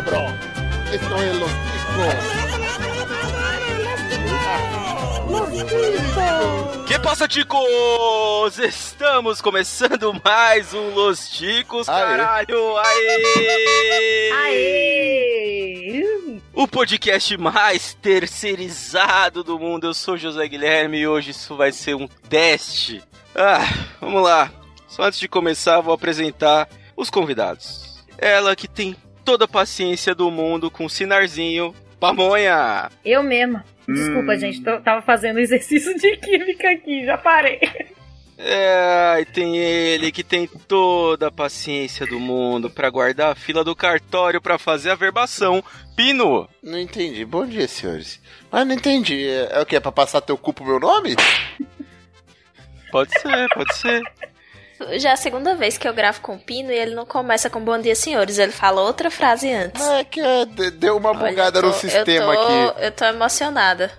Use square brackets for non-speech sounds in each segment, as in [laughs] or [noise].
cabrón. Esto es los ticos. Que passa, ticos? Estamos começando mais um Los Ticos, caralho! Aê! Aê! O podcast mais terceirizado do mundo. Eu sou José Guilherme e hoje isso vai ser um teste. Ah, vamos lá. Só antes de começar, vou apresentar os convidados. Ela que tem toda a paciência do mundo com o sinarzinho, Pamonha. Eu mesma. Desculpa, Hum. gente, tô- tava fazendo exercício de química aqui, já parei. É, e tem ele que tem toda a paciência do mundo pra guardar a fila do cartório pra fazer a verbação. Pino. Não entendi. Bom dia, senhores. Mas não entendi. É, é o quê? É pra passar teu cu pro meu nome? Pode ser, pode ser. Já é a segunda vez que eu gravo com o Pino e ele não começa com bom dia, senhores. Ele fala outra frase antes. Não, é que é, de- deu uma Olha, bugada eu tô- no sistema eu tô, aqui. Eu tô emocionada.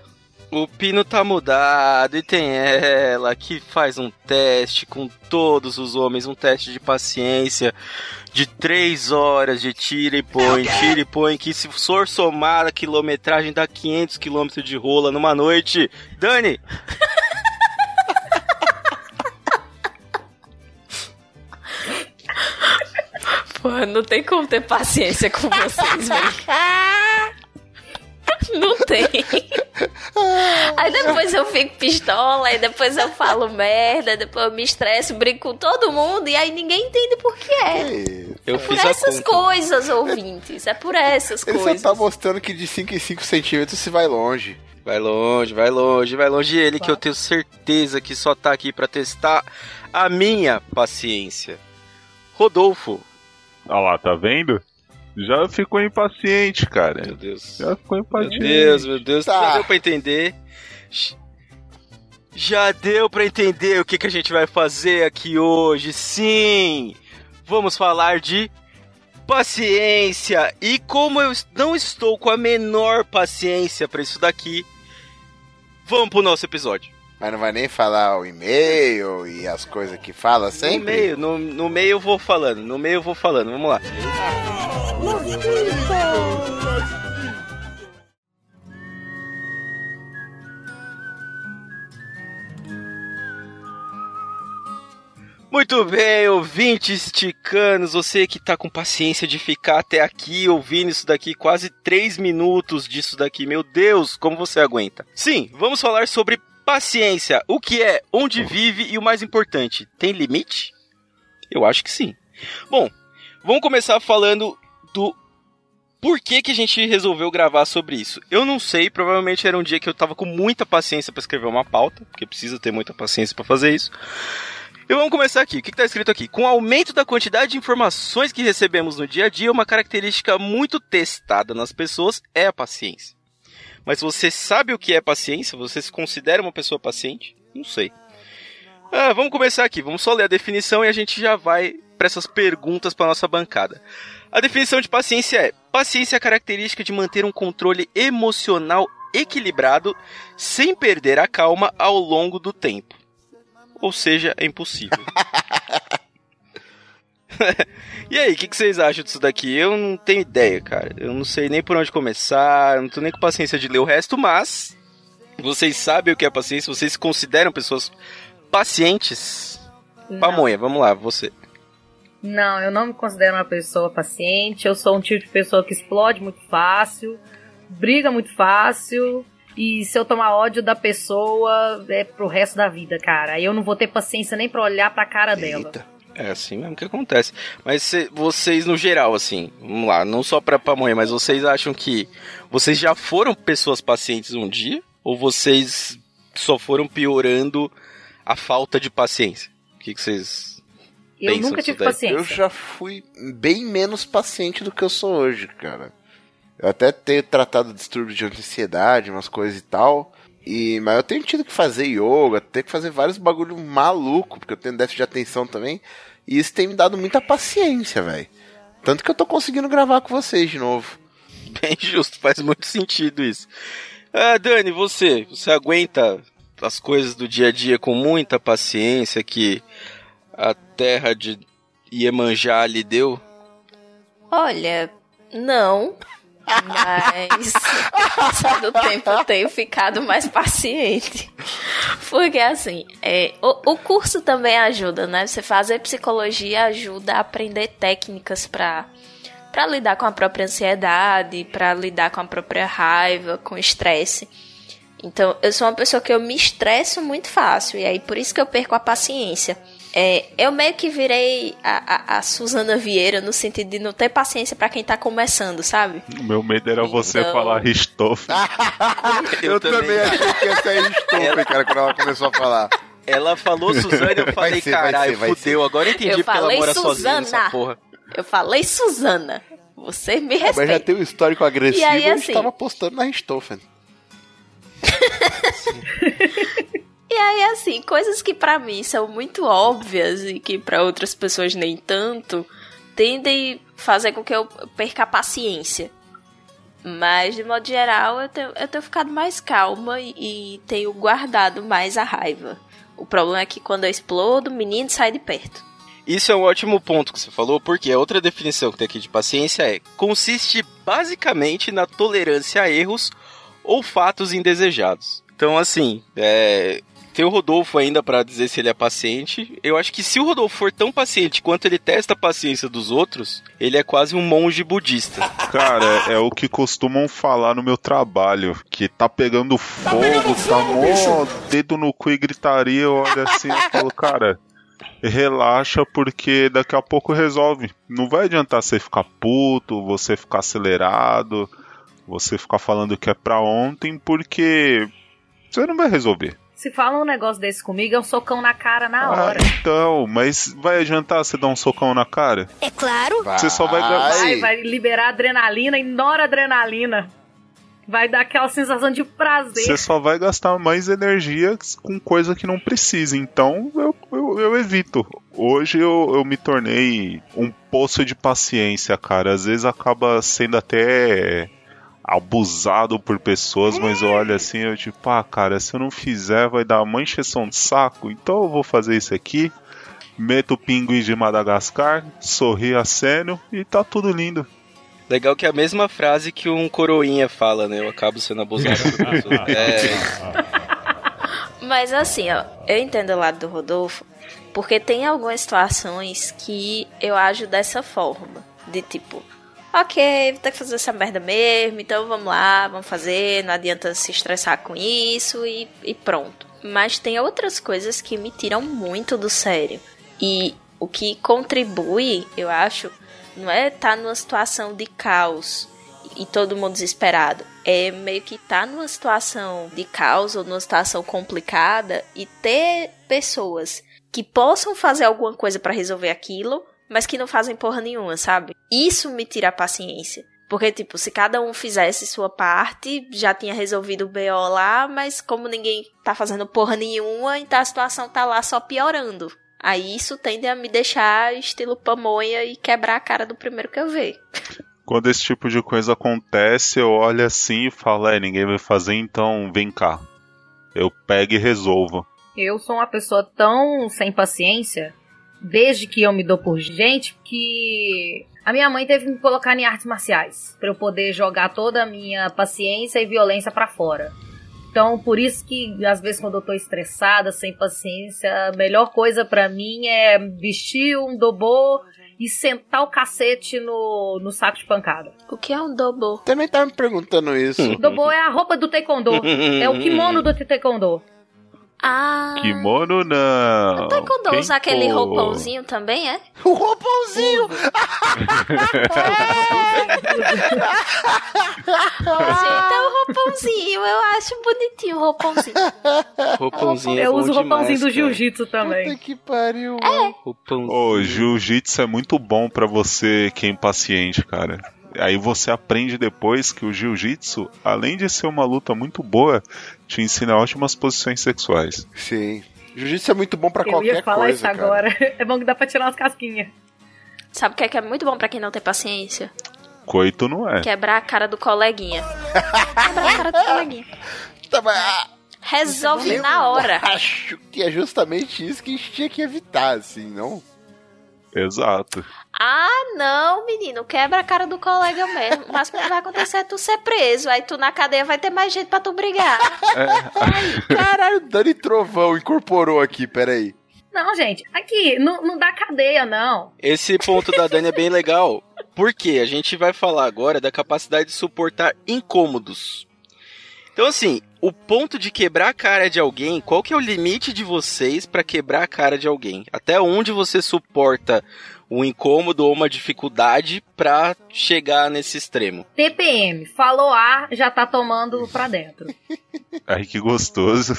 O Pino tá mudado e tem ela que faz um teste com todos os homens, um teste de paciência de três horas de tira e põe, tira e põe, que se for somar a quilometragem dá 500 quilômetros de rola numa noite. Dani, [laughs] Pô, não tem como ter paciência com vocês, velho. [laughs] Não tem. Aí depois eu fico pistola, aí depois eu falo merda, depois eu me estresso, brinco com todo mundo e aí ninguém entende por que é. Ei, eu Por fiz a essas conta. coisas, ouvintes. É por essas Ele só coisas. tá mostrando que de 5 em 5 centímetros se vai longe. Vai longe, vai longe, vai longe ele que eu tenho certeza que só tá aqui pra testar a minha paciência. Rodolfo. Olha lá, tá vendo? Já ficou impaciente, cara. Meu Deus. Já ficou Meu impaciente. Deus, meu Deus, Tá. já deu pra entender. Já deu pra entender o que, que a gente vai fazer aqui hoje. Sim! Vamos falar de paciência. E como eu não estou com a menor paciência pra isso daqui, vamos pro nosso episódio. Mas não vai nem falar o e-mail e as coisas que fala No sempre? meio, no, no meio eu vou falando, no meio eu vou falando, vamos lá. Muito bem, ouvintes ticanos, você que tá com paciência de ficar até aqui ouvindo isso daqui, quase 3 minutos disso daqui, meu Deus, como você aguenta? Sim, vamos falar sobre paciência, o que é, onde vive e o mais importante, tem limite? Eu acho que sim. Bom, vamos começar falando do porquê que a gente resolveu gravar sobre isso. Eu não sei, provavelmente era um dia que eu tava com muita paciência pra escrever uma pauta, porque precisa ter muita paciência pra fazer isso. E vamos começar aqui. O que está escrito aqui? Com o aumento da quantidade de informações que recebemos no dia a dia, uma característica muito testada nas pessoas é a paciência. Mas você sabe o que é paciência? Você se considera uma pessoa paciente? Não sei. Ah, vamos começar aqui. Vamos só ler a definição e a gente já vai para essas perguntas para nossa bancada. A definição de paciência é: paciência é a característica de manter um controle emocional equilibrado sem perder a calma ao longo do tempo. Ou seja, é impossível. [laughs] [laughs] e aí, o que, que vocês acham disso daqui? Eu não tenho ideia, cara. Eu não sei nem por onde começar, eu não tô nem com paciência de ler o resto, mas vocês sabem o que é paciência, vocês se consideram pessoas pacientes? Pamonha, vamos lá, você. Não, eu não me considero uma pessoa paciente. Eu sou um tipo de pessoa que explode muito fácil, briga muito fácil. E se eu tomar ódio da pessoa, é pro resto da vida, cara. Aí eu não vou ter paciência nem pra olhar pra cara dela. É assim mesmo que acontece. Mas cê- vocês, no geral, assim, vamos lá, não só pra pamonha, mas vocês acham que vocês já foram pessoas pacientes um dia? Ou vocês só foram piorando a falta de paciência? O que, que vocês. Eu nunca tive daí. paciência. Eu já fui bem menos paciente do que eu sou hoje, cara. Eu até tenho tratado distúrbios de ansiedade, umas coisas e tal. E, mas eu tenho tido que fazer yoga, tenho que fazer vários bagulho maluco, porque eu tenho déficit de atenção também. E isso tem me dado muita paciência, velho. Tanto que eu tô conseguindo gravar com vocês de novo. [laughs] Bem justo, faz muito sentido isso. Ah, Dani, você, você aguenta as coisas do dia a dia com muita paciência que a terra de Iemanjá lhe deu? Olha, Não. Mas com o do tempo eu tenho ficado mais paciente. Porque assim, é, o, o curso também ajuda, né? Você fazer psicologia ajuda a aprender técnicas para para lidar com a própria ansiedade, para lidar com a própria raiva, com estresse. Então, eu sou uma pessoa que eu me estresso muito fácil, e aí por isso que eu perco a paciência. É, eu meio que virei a, a, a, Suzana Vieira no sentido de não ter paciência para quem tá começando, sabe? O meu medo era então... você falar Ristoff. [laughs] eu, eu, também achei que ia ser Ristoff, ela... cara, quando ela começou a falar. Ela falou [laughs] Suzana e eu falei, caralho, fudeu, agora eu entendi eu porque ela mora Suzana. sozinha nessa porra. Eu falei Suzana. Você me respeita. mas já tem um histórico agressivo e aí, assim, a gente tava postando na Ristoffen. [laughs] e aí, assim, coisas que para mim são muito óbvias e que para outras pessoas nem tanto, tendem a fazer com que eu perca a paciência. Mas, de modo geral, eu tenho, eu tenho ficado mais calma e, tenho guardado mais a raiva. O problema é que quando eu explodo, o menino sai de perto. Isso é um ótimo ponto que você falou, porque a outra definição que tem aqui de paciência é: consiste basicamente na tolerância a erros ou fatos indesejados. Então, assim, é, tem o Rodolfo ainda para dizer se ele é paciente. Eu acho que se o Rodolfo for tão paciente quanto ele testa a paciência dos outros, ele é quase um monge budista. Cara, é, é o que costumam falar no meu trabalho, que tá pegando fogo, tá, pegando tá mó dedo no cu e gritaria, eu olho assim e falo, [laughs] cara, relaxa porque daqui a pouco resolve. Não vai adiantar você ficar puto, você ficar acelerado, você ficar falando que é pra ontem, porque você não vai resolver. Se fala um negócio desse comigo, é um socão na cara na ah, hora. Então, mas vai adiantar você dar um socão na cara? É claro. Você só vai... Vai, vai liberar adrenalina e noradrenalina. Vai dar aquela sensação de prazer. Você só vai gastar mais energia com coisa que não precisa. Então eu, eu, eu evito. Hoje eu, eu me tornei um poço de paciência, cara. Às vezes acaba sendo até abusado por pessoas, mas eu olho assim, eu tipo, ah, cara, se eu não fizer vai dar uma encheção de saco, então eu vou fazer isso aqui. Meto o pinguim de Madagascar, sorri a ceno e tá tudo lindo. Legal que é a mesma frase que um coroinha fala, né? Eu acabo sendo abusado por [laughs] pessoas. é... Mas assim, ó, eu entendo o lado do Rodolfo, porque tem algumas situações que eu ajo dessa forma. De tipo, ok, vou ter que fazer essa merda mesmo, então vamos lá, vamos fazer, não adianta se estressar com isso e, e pronto. Mas tem outras coisas que me tiram muito do sério. E o que contribui, eu acho, não é estar tá numa situação de caos e todo mundo desesperado. É meio que estar tá numa situação de caos ou numa situação complicada e ter pessoas que possam fazer alguma coisa para resolver aquilo, mas que não fazem porra nenhuma, sabe? Isso me tira a paciência. Porque, tipo, se cada um fizesse sua parte, já tinha resolvido o BO lá, mas como ninguém tá fazendo porra nenhuma, então a situação tá lá só piorando. Aí isso tende a me deixar estilo pamonha e quebrar a cara do primeiro que eu ver. Quando esse tipo de coisa acontece, eu olho assim e falo, é, ninguém vai fazer, então vem cá. Eu pego e resolvo. Eu sou uma pessoa tão sem paciência desde que eu me dou por gente, que a minha mãe teve que me colocar em artes marciais para eu poder jogar toda a minha paciência e violência para fora. Então, por isso que às vezes quando eu tô estressada, sem paciência, a melhor coisa para mim é vestir um dobô e sentar o cacete no, no saco de pancada. O que é um dobô? Também tava me perguntando isso. dobô é a roupa do taekwondo. é o kimono do taekwondo. Ah. Kimono não. Até quando Quem usar aquele roupãozinho também, é? [laughs] O roupãozinho! então, o roupãozinho, eu acho bonitinho o roupãozinho. [laughs] Roupãozinho é Eu uso o roupãozinho do jiu-jitsu também. Puta que pariu. É. Roupãozinho. Ô, jiu-jitsu é muito bom para você que é impaciente, cara. Aí você aprende depois que o jiu-jitsu, além de ser uma luta muito boa, te ensina ótimas posições sexuais. Sim. Jiu-jitsu é muito bom para qualquer coisa. Eu ia falar coisa, isso cara. agora. [laughs] É bom que dá pra tirar umas casquinhas. Sabe o que é, que é muito bom para quem não tem paciência? Coito não é. Quebrar a cara do coleguinha. Quebrar a cara do coleguinha. [laughs] Tá, mas... Resolve eu na hora. [laughs] Acho que é justamente isso que a gente tinha que evitar, assim, não? Exato. Ah, não, menino, quebra a cara do colega mesmo. Mas o que vai acontecer é tu ser preso. Aí tu na cadeia vai ter mais gente pra tu brigar. Caralho, Dani Trovão incorporou aqui, peraí. Não, gente, aqui, não, não dá cadeia, não. Esse ponto da Dani é bem legal. Porque a gente vai falar agora da capacidade de suportar incômodos. Então, assim, o ponto de quebrar a cara de alguém, qual que é o limite de vocês pra quebrar a cara de alguém? Até onde você suporta um incômodo ou uma dificuldade pra chegar nesse extremo? TPM, falou A, já tá tomando pra dentro. Ai, [laughs] que gostoso.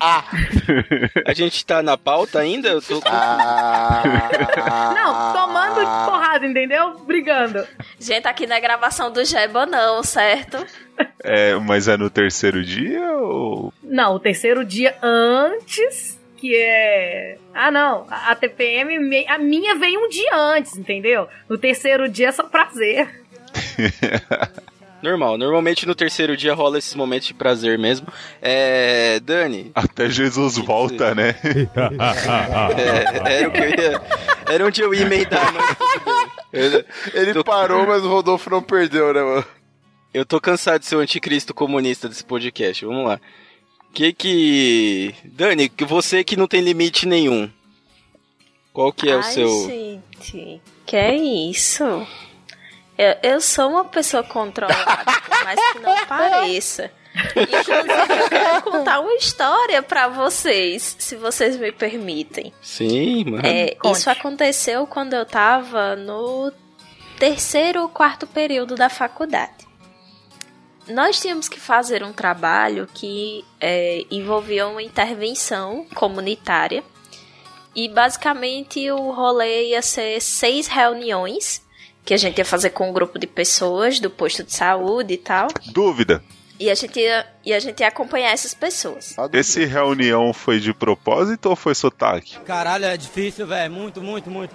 A gente tá na pauta ainda? Eu tô com... Ah, Não, tomando porrada, entendeu? Brigando. Gente, aqui na gravação do Jeba não, certo? É, mas é no terceiro dia ou. Não, o terceiro dia antes, que é. Ah, não. A TPM, me- a minha veio um dia antes, entendeu? No terceiro dia é só prazer. [laughs] Normal. Normalmente no terceiro dia rola esses momentos de prazer mesmo. É. Dani. Até Jesus volta, né? é, era o que eu ia. Era onde eu ia emendar, mas. Eu- Ele Tô- parou, mas o Rodolfo não perdeu, né, mano? Eu tô cansado de ser o anticristo comunista desse podcast. Vamos lá. Que que. Dani, que você que não tem limite nenhum. Qual que é o Ai, seu. gente, que é isso? Eu, eu sou uma pessoa controlada, [laughs] por mais que não pareça. Inclusive, eu quero contar uma história pra vocês, se vocês me permitem. Sim, mano. É, isso aconteceu quando eu tava no terceiro ou quarto período da faculdade. Nós tínhamos que fazer um trabalho que é, envolvia uma intervenção comunitária. E basicamente o rolê ia ser seis reuniões que a gente ia fazer com um grupo de pessoas do posto de saúde e tal. Dúvida. E a gente ia, e a gente ia acompanhar essas pessoas. Esse reunião foi de propósito ou foi sotaque? Caralho, é difícil, velho. Muito, muito, muito.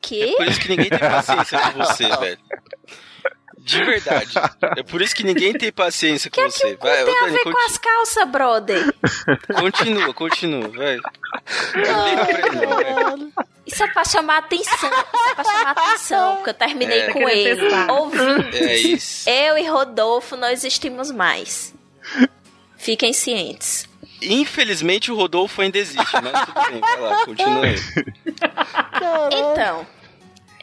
Que? Por isso que ninguém tem paciência com você, [laughs] velho. De verdade. É por isso que ninguém tem paciência com que é que você. o cu tem a ver com as calças, brother? Continua, continua, vai. Não. Isso é pra chamar atenção. Isso é pra chamar atenção. Porque eu terminei É. com ele. testar. Ouvindo. É isso. Eu e Rodolfo não existimos mais. Fiquem cientes. Infelizmente o Rodolfo ainda existe, mas tudo bem, vai lá, continua aí. Então,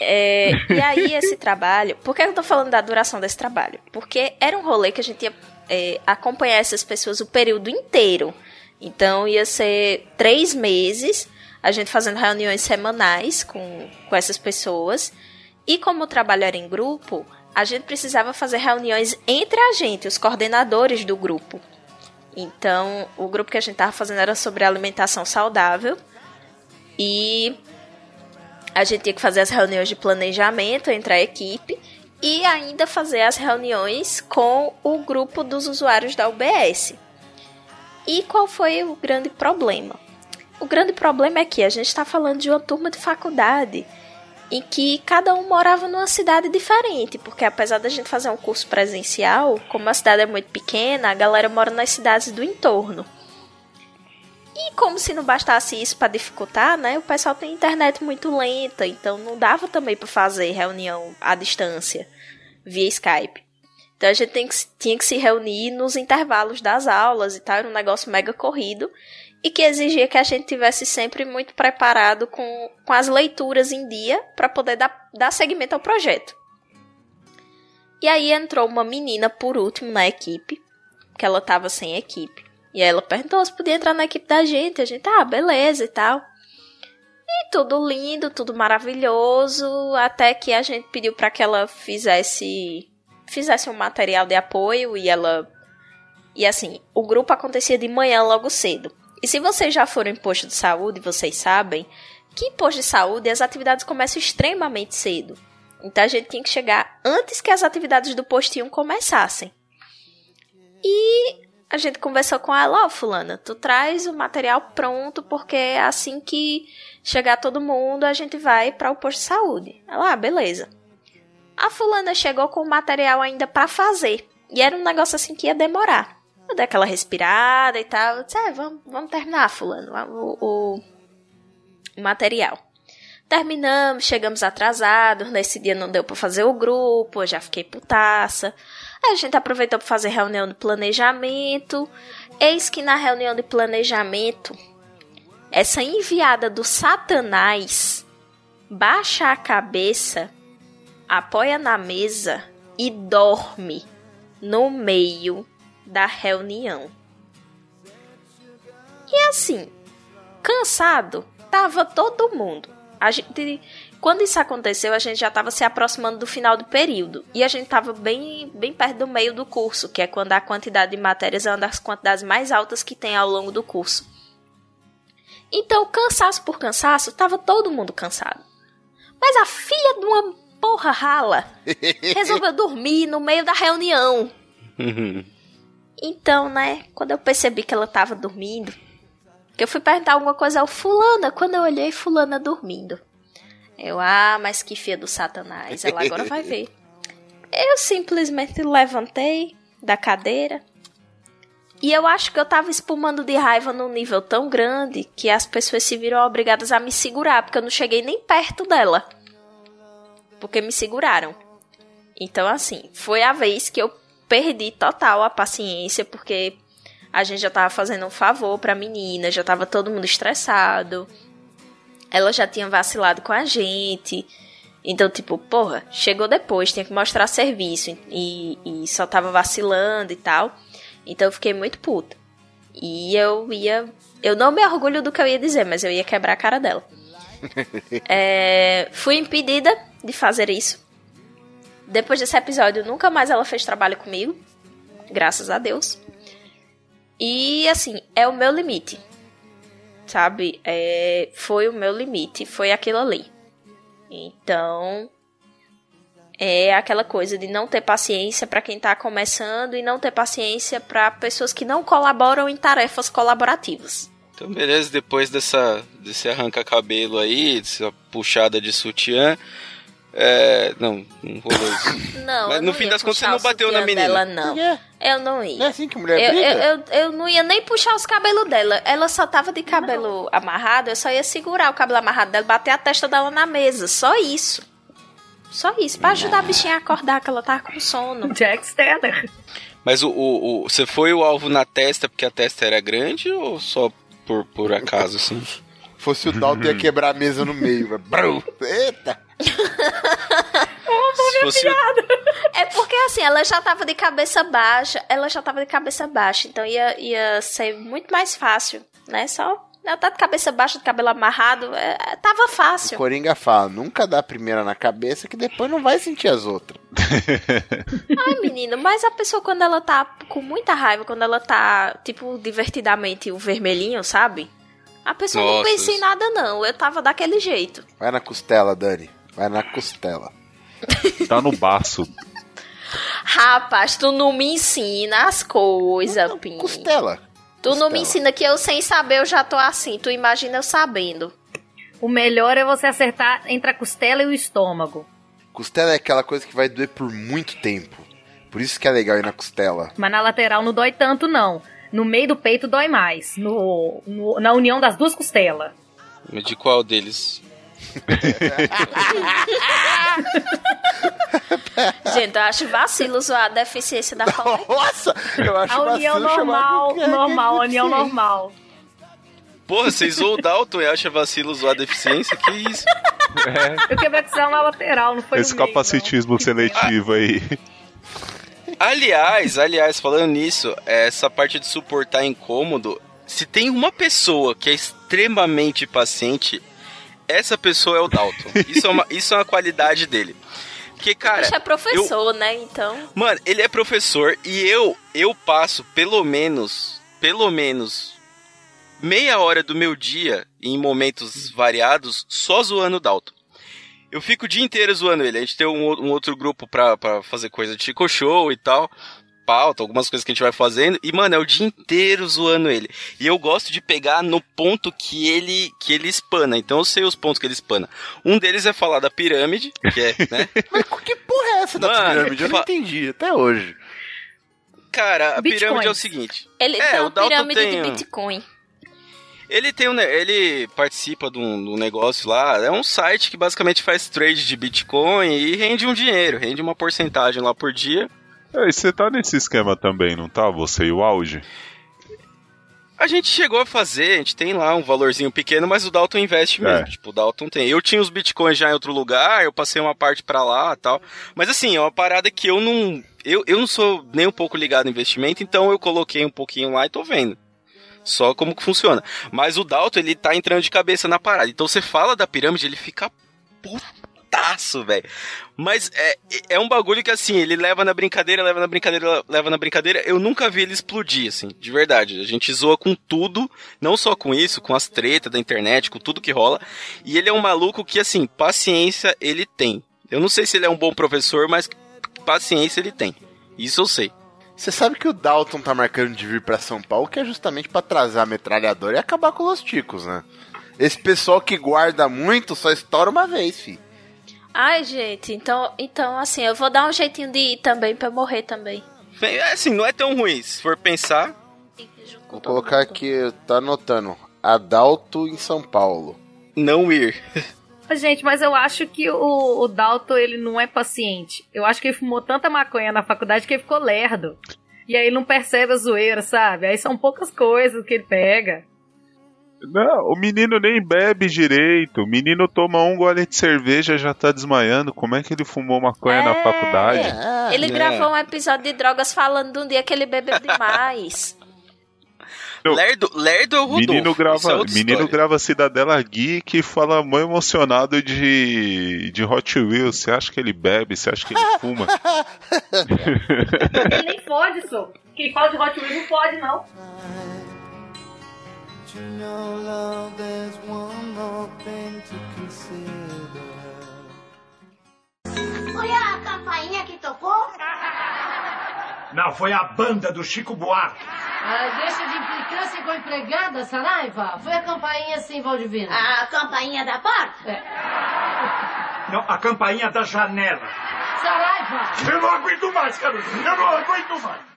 é, e aí esse trabalho... Por que eu tô falando da duração desse trabalho? Porque era um rolê que a gente ia é, acompanhar essas pessoas o período inteiro. Então ia ser três meses, a gente fazendo reuniões semanais com, com essas pessoas. E como o trabalho era em grupo, a gente precisava fazer reuniões entre a gente, os coordenadores do grupo. Então, o grupo que a gente estava fazendo era sobre alimentação saudável. E a gente tinha que fazer as reuniões de planejamento entre a equipe e ainda fazer as reuniões com o grupo dos usuários da UBS. E qual foi o grande problema? O grande problema é que a gente está falando de uma turma de faculdade em que cada um morava numa cidade diferente, porque apesar da gente fazer um curso presencial, como a cidade é muito pequena, a galera mora nas cidades do entorno. E como se não bastasse isso para dificultar, né? O pessoal tem internet muito lenta, então não dava também para fazer reunião à distância via Skype. Então a gente que, tinha que se reunir nos intervalos das aulas e tal, era um negócio mega corrido e que exigia que a gente tivesse sempre muito preparado com, com as leituras em dia para poder dar, dar seguimento ao projeto. E aí entrou uma menina por último na equipe, que ela tava sem equipe. E ela perguntou se podia entrar na equipe da gente. A gente, ah, beleza e tal. E tudo lindo, tudo maravilhoso, até que a gente pediu para que ela fizesse fizesse um material de apoio e ela e assim, o grupo acontecia de manhã logo cedo. E se vocês já foram em posto de saúde, vocês sabem que em posto de saúde as atividades começam extremamente cedo. Então a gente tinha que chegar antes que as atividades do postinho começassem. E a gente conversou com ela, ó, fulana, tu traz o material pronto, porque assim que chegar todo mundo, a gente vai para o posto de saúde. Ela, ah, beleza. A fulana chegou com o material ainda para fazer. E era um negócio assim que ia demorar. Eu dei aquela respirada e tal. Eu disse, é, vamos, vamos terminar, fulano, o, o, o material. Terminamos, chegamos atrasados. Nesse dia não deu pra fazer o grupo, eu já fiquei putaça. A gente aproveitou para fazer reunião de planejamento. Eis que na reunião de planejamento, essa enviada do Satanás baixa a cabeça, apoia na mesa e dorme no meio da reunião. E assim, cansado, tava todo mundo. A gente, quando isso aconteceu, a gente já estava se aproximando do final do período. E a gente estava bem, bem perto do meio do curso, que é quando a quantidade de matérias é uma das quantidades mais altas que tem ao longo do curso. Então, cansaço por cansaço, tava todo mundo cansado. Mas a filha de uma porra rala [laughs] resolveu dormir no meio da reunião. então, né, quando eu percebi que ela tava dormindo, que eu fui perguntar alguma coisa ao fulana, quando eu olhei fulana dormindo. Eu, ah, mas que filha do satanás, ela agora vai ver. Eu simplesmente levantei da cadeira, e eu acho que eu tava espumando de raiva num nível tão grande que as pessoas se viram obrigadas a me segurar, porque eu não cheguei nem perto dela. Porque me seguraram. Então, assim, foi a vez que eu perdi total a paciência, porque a gente já tava fazendo um favor pra menina, já tava todo mundo estressado. Ela já tinha vacilado com a gente. Então, tipo, porra, chegou depois, tinha que mostrar serviço e, e só tava vacilando e tal. Então eu fiquei muito puta. E eu ia. Eu não me orgulho do que eu ia dizer, mas eu ia quebrar a cara dela. [laughs] é, fui impedida de fazer isso. Depois desse episódio, nunca mais ela fez trabalho comigo. Graças a Deus. E assim, é o meu limite. Sabe? É, foi o meu limite. Foi aquilo ali. Então, é aquela coisa de não ter paciência para quem está começando e não ter paciência para pessoas que não colaboram em tarefas colaborativas. Então, beleza, depois dessa, desse arranca-cabelo aí, dessa puxada de sutiã. É, não, não rolou isso. [laughs] Não, Mas no não fim das contas você não bateu na menina. Dela, não. Quê? Eu não ia. Não é assim que mulher Eu, eu, eu, eu não ia nem puxar os cabelos dela. Ela só tava de cabelo amarrado, eu só ia segurar o cabelo amarrado dela, bater a testa dela na mesa. Só isso. Só isso, pra ajudar a bichinha a acordar, que ela tava com sono. [laughs] Jack Steller. Mas o, o, o- você foi o alvo na testa porque a testa era grande ou só por, por acaso, assim? Fosse o Dalton ia quebrar a mesa no meio. brum. [laughs] Eita! Se fosse o- É porque assim, ela já tava de cabeça baixa, ela já tava de cabeça baixa, então ia, ia ser muito mais fácil, né? Só ela tá de cabeça baixa, de cabelo amarrado, é, é, tava O fácil. Coringa fala, nunca dá a primeira na cabeça que depois não vai sentir as outras. [laughs] Ai, menino, mas a pessoa quando ela tá com muita raiva, quando ela tá, tipo, divertidamente o vermelhinho, sabe? A pessoa não Nossa, pensa em nada, não. Eu tava daquele jeito. Vai na costela, Dani. Vai na costela. Tá no baço. Rapaz, tu não me ensina as coisas, Pim. Costela. Tu não costela. me ensina que eu sem saber eu já tô assim. Tu imagina eu sabendo. O melhor é você acertar entre a costela e o estômago. Costela é aquela coisa que vai doer por muito tempo. Por isso que é legal ir na costela. Mas na lateral não dói tanto, não. No meio do peito dói mais. No, no- na união das duas costelas. De qual deles? [laughs] Gente, eu acho vacilo zoar a deficiência da Paula. Nossa! Eu acho A união normal, qualquer normal, a união deficiente. normal. Porra, vocês ou o Dalton e acha vacilo zoar deficiência? Que isso? Eu quebrei a na lateral, não foi Esse meio, capacitismo seletivo aí. Aliás, aliás, falando nisso, essa parte de suportar incômodo, se tem uma pessoa que é extremamente paciente, essa pessoa é o Dalton. Isso é uma, [laughs] isso é uma qualidade dele. Porque, cara, Bicho é professor, né? Então. Mano, ele é professor e eu eu passo pelo menos, pelo menos meia hora do meu dia em momentos variados só zoando o Dalton. Eu fico o dia inteiro zoando ele. A gente tem um, um outro grupo pra, pra fazer coisa de Chico Show e tal. Pauta, algumas coisas que a gente vai fazendo. E, mano, é o dia inteiro zoando ele. E eu gosto de pegar no ponto que ele que ele espana. Então eu sei os pontos que ele espana. Um deles é falar da pirâmide, que é, né? [laughs] Mas que porra é essa da Mano, pirâmide? Eu não entendi até hoje. Cara, a Bitcoins. pirâmide é o seguinte. Ele É, tem o uma Dalton pirâmide tem de Bitcoin. Ele tem um, ele participa de um, de um negócio lá, é um site que basicamente faz trade de Bitcoin e rende um dinheiro, rende uma porcentagem lá por dia. É, e você tá nesse esquema também, não tá? Você e o auge? A gente chegou a fazer, a gente tem lá um valorzinho pequeno, mas o Dalton investe mesmo. É. Tipo, o Dalton tem. Eu tinha os bitcoins já em outro lugar, eu passei uma parte pra lá tal. Mas assim, é uma parada que eu não. Eu, eu não sou nem um pouco ligado em investimento, então eu coloquei um pouquinho lá e tô vendo. Só como que funciona. Mas o Dalton, ele tá entrando de cabeça na parada. Então você fala da pirâmide, ele fica putaço, velho. Mas é, é um bagulho que, assim, ele leva na brincadeira, leva na brincadeira, leva na brincadeira. Eu nunca vi ele explodir, assim, de verdade. A gente zoa com tudo, não só com isso, com as tretas da internet, com tudo que rola. E ele é um maluco que, assim, paciência ele tem. Eu não sei se ele é um bom professor, mas paciência ele tem. Isso eu sei. Você sabe que o Dalton tá marcando de vir pra São Paulo, que é justamente pra trazer a metralhadora e acabar com os ticos, né? Esse pessoal que guarda muito só estoura uma vez, fi. Ai, gente, então, então assim, eu vou dar um jeitinho de ir também pra morrer também. Bem, é assim, não é tão ruim. Se for pensar, Vou colocar aqui, tá anotando. Adalto em São Paulo. não ir. Gente, mas eu acho que o, o Dalton, ele não é paciente. Eu acho que ele fumou tanta maconha na faculdade que ele ficou lerdo. E aí ele não percebe a zoeira, sabe? Aí são poucas coisas que ele pega. Não, o menino nem bebe direito. O menino toma um gole de cerveja já tá desmaiando. Como é que ele fumou maconha na É. faculdade? Ele É. gravou um episódio de drogas falando de um dia que ele bebeu demais. [laughs] Não. Lerdo, lerdo é o Rodolfo. Menino é grava, outra menino história. grava Cidadela Geek e fala mó emocionado de, de Hot Wheels. Você acha que ele bebe? Você acha que ele fuma? [laughs] Ele nem pode, só. Quem fala de Hot Wheels não pode, não. Foi a campainha que tocou? [laughs] Não, foi a banda do Chico Buarque. Ah, deixa de implicância com a empregada, Saraiva. Foi a campainha sim, Valdivino. A campainha da porta? [laughs] Não, a campainha da janela. Saraiva! Eu não aguento mais, Carolina. Eu não aguento mais.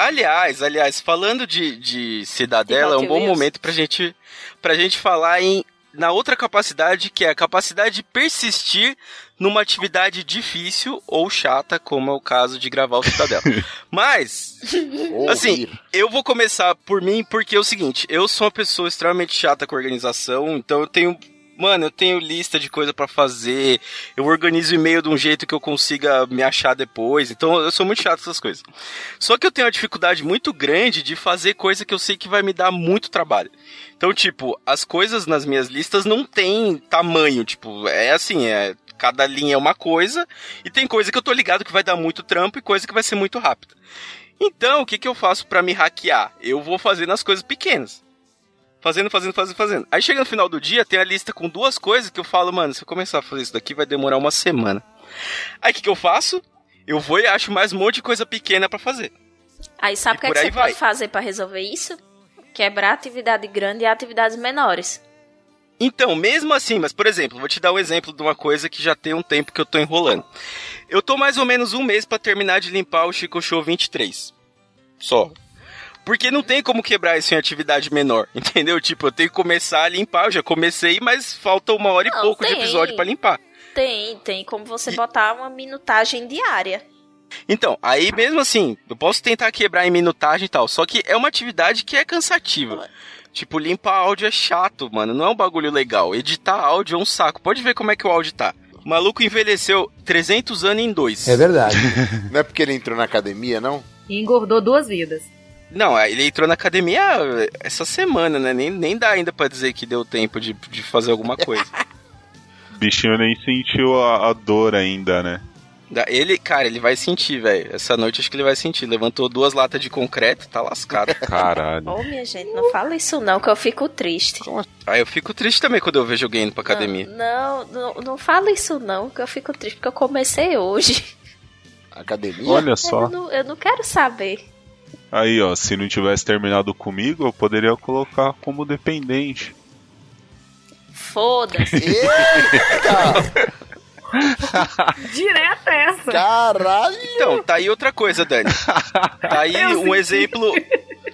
Aliás, aliás, falando de, de Cidadela, é um bom momento pra gente, pra gente falar em na outra capacidade, que é a capacidade de persistir numa atividade difícil ou chata, como é o caso de gravar o Cidadela. [laughs] Mas, assim, eu vou começar por mim, porque é o seguinte, eu sou uma pessoa extremamente chata com organização, então eu tenho. Mano, eu tenho lista de coisa pra fazer, eu organizo e-mail de um jeito que eu consiga me achar depois, então eu sou muito chato essas coisas. Só que eu tenho uma dificuldade muito grande de fazer coisa que eu sei que vai me dar muito trabalho. Então, tipo, as coisas nas minhas listas não tem tamanho, tipo, é assim, é cada linha é uma coisa e tem coisa que eu tô ligado que vai dar muito trampo e coisa que vai ser muito rápida. Então, o que que eu faço pra me hackear? Eu vou fazendo as coisas pequenas. Fazendo, fazendo, fazendo, fazendo. Aí chega no final do dia, tem a lista com duas coisas que eu falo, mano, se eu começar a fazer isso daqui vai demorar uma semana. Aí o que que eu faço? Eu vou e acho mais um monte de coisa pequena pra fazer. Aí sabe o que, é que você vai. pode fazer pra resolver isso? Quebrar atividade grande e atividades menores. Então, mesmo assim, mas por exemplo, vou te dar um exemplo de uma coisa que já tem um tempo que eu tô enrolando. Eu tô mais ou menos um mês pra terminar de limpar o Chico Show 23. Só. Porque não tem como quebrar isso em atividade menor, [laughs] entendeu? Tipo, eu tenho que começar a limpar, eu já comecei, mas falta uma hora e Não, pouco de tem. episódio pra limpar. Tem, tem como você botar uma minutagem diária. Então, aí mesmo assim, eu posso tentar quebrar em minutagem e tal, só que é uma atividade que é cansativa. Tipo, limpar áudio é chato, mano, não é um bagulho legal. Editar áudio é um saco. Pode ver como é que o áudio tá. O maluco envelheceu 300 anos em dois. verdade. [laughs] Não é porque ele entrou na academia, não? E engordou duas vidas. Não, ele entrou na academia essa semana, né? Nem, nem dá ainda pra dizer que deu tempo de, de fazer alguma coisa. O [laughs] bichinho nem sentiu a, a dor ainda, né? Ele, cara, ele vai sentir, velho. Essa noite acho que ele vai sentir. Levantou duas latas de concreto, tá lascado. [laughs] Caralho. Ô, minha gente, não fala isso não, que eu fico triste. Aí eu fico triste também quando eu vejo alguém indo pra academia. Não, não, não fala isso não, que eu fico triste, porque eu comecei hoje. Academia? Olha Eu só. não, eu não quero saber. Aí, ó, se não tivesse terminado comigo, eu poderia colocar como dependente. Foda-se. [laughs] Eita! [laughs] Direto essa. Caralho! Então, tá aí outra coisa, Dani. Tá aí Eu um senti. exemplo.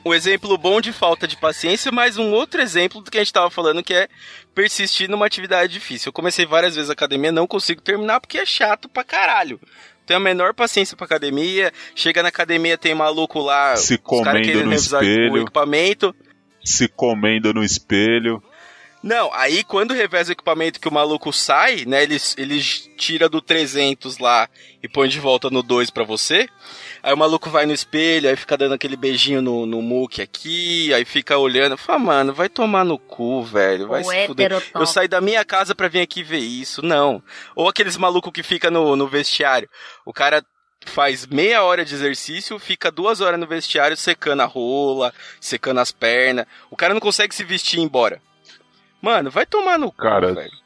Um exemplo bom de falta de paciência, mas um outro exemplo do que a gente tava falando, que é persistir numa atividade difícil. Eu comecei várias vezes a academia, não consigo terminar porque é chato pra caralho. Tenho a menor paciência pra academia. Chega na academia, tem maluco lá. Se comendo no espelho. o equipamento. Se comendo no espelho. Não, aí quando reveza o equipamento que o maluco sai, né, ele, ele tira do 300 lá e põe de volta no 2 pra você. Aí o maluco vai no espelho, aí fica dando aquele beijinho no, no muque aqui, aí fica olhando. Fala, mano, vai tomar no cu, velho, vai O se fuder. Eu saí da minha casa pra vir aqui ver isso, não. Ou aqueles malucos que fica no, no vestiário. O cara faz meia hora de exercício, fica duas horas no vestiário secando a rola, secando as pernas. O cara não consegue se vestir e ir embora. Mano, vai tomar no cu, Cara, velho.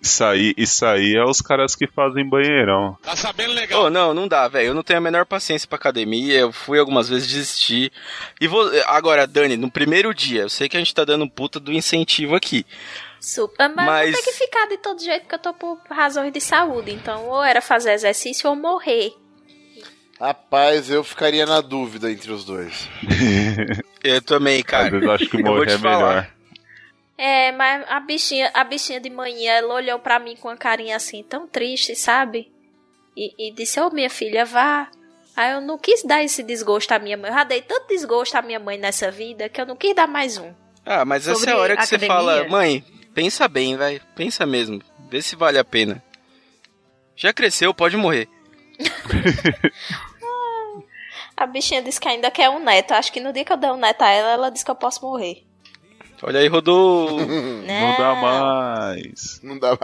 Isso aí, isso aí é os caras que fazem banheirão. Tá sabendo legal. Ô, não, não dá, velho. Eu não tenho a menor paciência pra academia. Eu fui algumas vezes desistir. E vou. Agora, Dani, no primeiro dia, eu sei que a gente tá dando um puta do incentivo aqui. Super, mas, Mas- que ficar de todo jeito, porque eu tô por razões de saúde. Então, ou era fazer exercício ou morrer. Rapaz, eu ficaria na dúvida entre os dois. [laughs] Eu também, Às cara. vezes eu acho que morrer é falar. melhor. É, mas a bichinha, a bichinha de manhã, ela olhou pra mim com uma carinha assim, tão triste, sabe? E, e disse, ô minha filha, vá. Aí eu não quis dar esse desgosto à minha mãe. Eu já dei tanto desgosto à minha mãe nessa vida que eu não quis dar mais um. Ah, mas essa Sobre é a hora que você academia? fala, mãe, pensa bem, velho. Pensa mesmo. Vê se vale a pena. Já cresceu, pode morrer. [laughs] A bichinha disse que ainda quer um neto. Acho que no dia que eu der um neto a ela, ela disse que eu posso morrer. Olha aí, rodou. [laughs] Né? Não dá mais. Não dá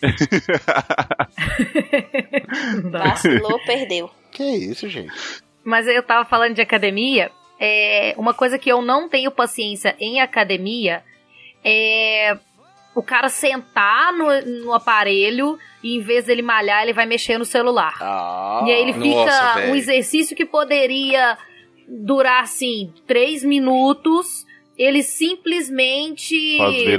[laughs] Vacilou, perdeu. Que isso, gente? Mas eu tava falando de academia. É, uma coisa que eu não tenho paciência em academia é o cara sentar no, no aparelho e em vez dele malhar, ele vai mexer no celular. Ah, e aí ele fica nossa, um exercício que poderia durar assim três minutos. Ele simplesmente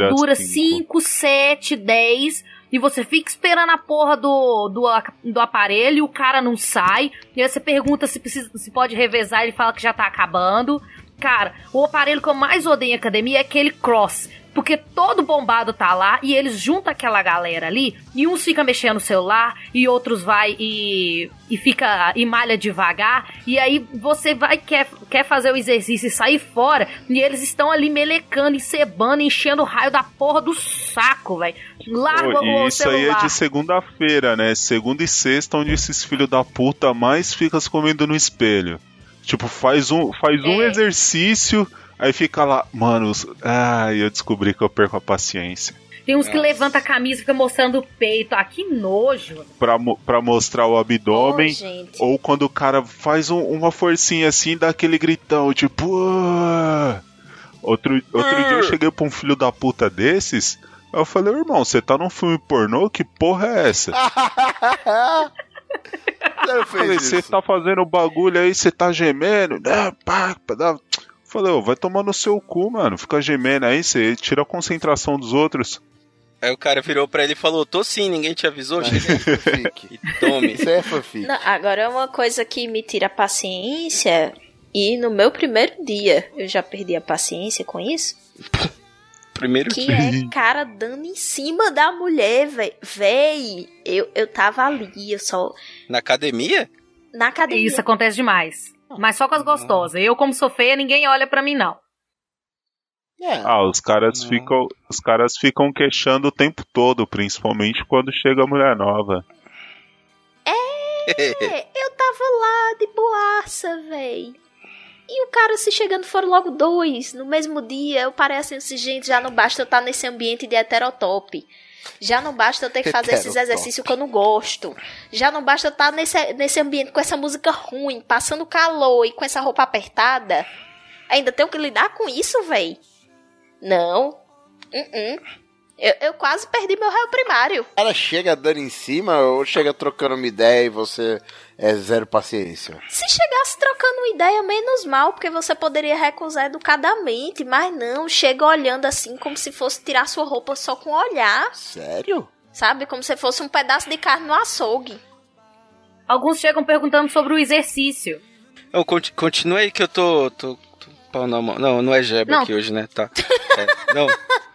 dura cinco. 5, 7, 10 e você fica esperando a porra do, do, do aparelho, o cara não sai. E aí você pergunta se, precisa, se pode revezar, ele fala que já tá acabando. Cara, o aparelho que eu mais odeio em academia é aquele cross. Porque todo bombado tá lá e eles juntam aquela galera ali e uns fica mexendo no celular e outros vai e, e fica e malha devagar. E aí você vai quer, quer fazer o exercício e sair fora e eles estão ali melecando, encebando, enchendo o raio da porra do saco, velho. Larga e o isso aí é celular. de segunda-feira, né? Segunda e sexta, onde esses filhos da puta mais ficam comendo no espelho. Tipo, faz um, faz um É. exercício, aí fica lá, mano, ai, eu descobri que eu perco a paciência. Tem uns que levanta a camisa e fica mostrando o peito. Ah, que nojo. Pra, pra mostrar o abdômen. Gente. ou quando o cara faz um- uma forcinha assim, dá aquele gritão, tipo. "Ah". Outro, outro dia eu cheguei pra um filho da puta desses. Eu falei, irmão, você tá num filme pornô? Que porra é essa? [laughs] Não Falei, você tá fazendo bagulho aí, você tá gemendo, né? Pá, pá, dá. Falei, ô, vai tomar no seu cu, mano. Fica gemendo aí, você tira a concentração dos outros. Aí o cara virou pra ele e falou: Tô sim, ninguém te avisou? Aí Fanfic. [laughs] e tome. Isso é fanfic. Não, agora é uma coisa que me tira a paciência. E no meu primeiro dia eu já perdi a paciência com isso. [laughs] Primeiro Que é cara dando em cima da mulher, véi. Véi, eu, eu tava ali, eu só. Na academia? Na academia. Isso acontece demais. Mas só com as gostosas. Eu, como sou feia, ninguém olha pra mim, não. É. Ah, os caras Não. ficam. Os caras ficam queixando o tempo todo, principalmente quando chega a mulher nova. É, [laughs] eu tava lá de boaça, véi. E o cara se chegando foram logo dois. No mesmo dia, eu parei assim, gente, já não basta eu estar nesse ambiente de heterotop. Já não basta eu ter que fazer esses exercícios que eu não gosto. Já não basta eu estar nesse, nesse ambiente com essa música ruim, passando calor e com essa roupa apertada. Ainda tenho que lidar com isso, véi? Não. Uh-uh. Eu, eu quase perdi meu réu primário. O cara chega dando em cima ou chega trocando uma ideia e você é zero paciência? Se chegasse trocando uma ideia, menos mal, porque você poderia recusar educadamente, mas não, chega olhando assim como se fosse tirar sua roupa só com o olhar. Sério? Sabe? Como se fosse um pedaço de carne no açougue. Alguns chegam perguntando sobre o exercício. Eu, conti- continua aí que eu tô. tô, tô pau na mão. Não, não é Jeba Não. aqui hoje, né? Tá. É, não. [laughs]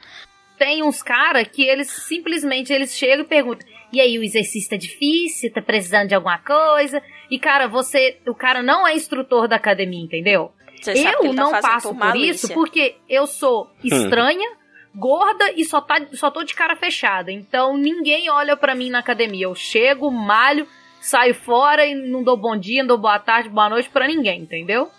Tem uns caras que eles simplesmente eles chegam e perguntam: "E aí, o exercício tá difícil? Tá precisando de alguma coisa?" E cara, você, o cara não é instrutor da academia, entendeu? Você eu tá não passo por isso porque eu sou estranha, gorda e só, tá, só tô de cara fechada. Então ninguém olha pra mim na academia. Eu chego, malho, saio fora e não dou bom dia, não dou boa tarde, boa noite pra ninguém, entendeu?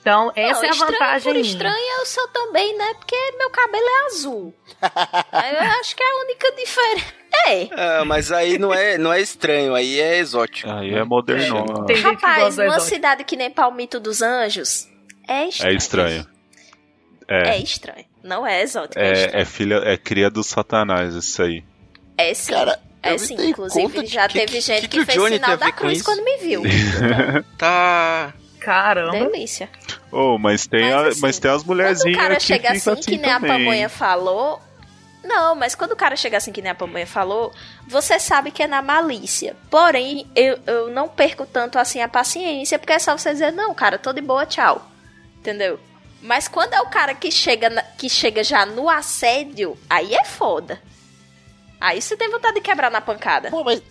Então, essa Não, é a estranho vantagem por estranha eu sou também, né? Porque meu cabelo é azul. [laughs] Eu acho que é a única diferença. É. Ah, mas aí não é, não é estranho, aí é exótico. Aí é moderno. Que Rapaz, numa exótico. cidade que nem Palmito dos Anjos, é estranho. É estranho. É É, estranho. Não é exótico. É, estranho. é, é filha, é cria do satanás isso aí. É sim. Cara, eu é sim. Inclusive, já que- teve que- gente que que, fez Johnny sinal da cruz isso? quando me viu. [laughs] Tá. Caramba. Delícia. Oh, mas tem, Mas, a- assim, mas tem as Quando o mulherzinhas cara que chega fica assim, que nem também. a pamonha falou. Não, mas quando o cara chega assim, que nem a pamonha falou, você sabe que é na malícia. Porém, eu, eu não perco tanto assim a paciência, porque é só você dizer, não, cara, tô de boa, tchau. Entendeu? Mas quando é o cara que chega, na- que chega já no assédio, aí é foda. Aí você tem vontade de quebrar na pancada. Pô, mas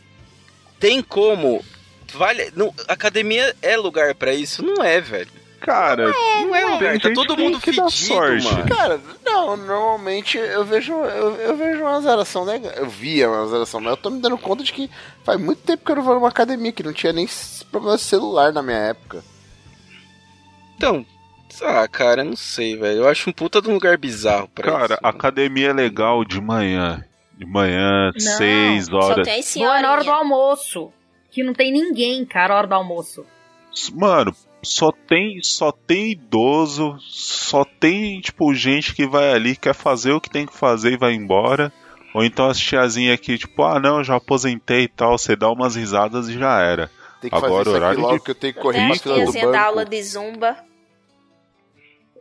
Tem como. Vale. Não, academia é lugar pra isso? Não é, velho. Cara, Não é lugar. Tá todo mundo que dá fedido, sorte. mano. Cara, não, normalmente eu vejo, eu, eu vejo uma zeração legal. Eu via uma zeração, mas eu tô me dando conta de que faz muito tempo que eu não vou numa academia, que não tinha nem problema de celular na minha época. Então. Ah, cara, não sei, velho. Eu acho um puta de um lugar bizarro pra cara, isso. academia é legal de manhã. De manhã, Não, seis Só horas. tem as Boa na hora do senhorinha. almoço. Que não tem ninguém, cara, hora do almoço. Mano, só tem, só tem idoso, só tem, tipo, gente que vai ali, quer fazer o que tem que fazer e vai embora. Ou então as tiazinhas que, tipo, ah não, já aposentei e tal, você dá umas risadas e já era. Tem que Agora, fazer isso aqui horário logo de que eu tenho que correr Tem pra fila do da aula banco. de zumba.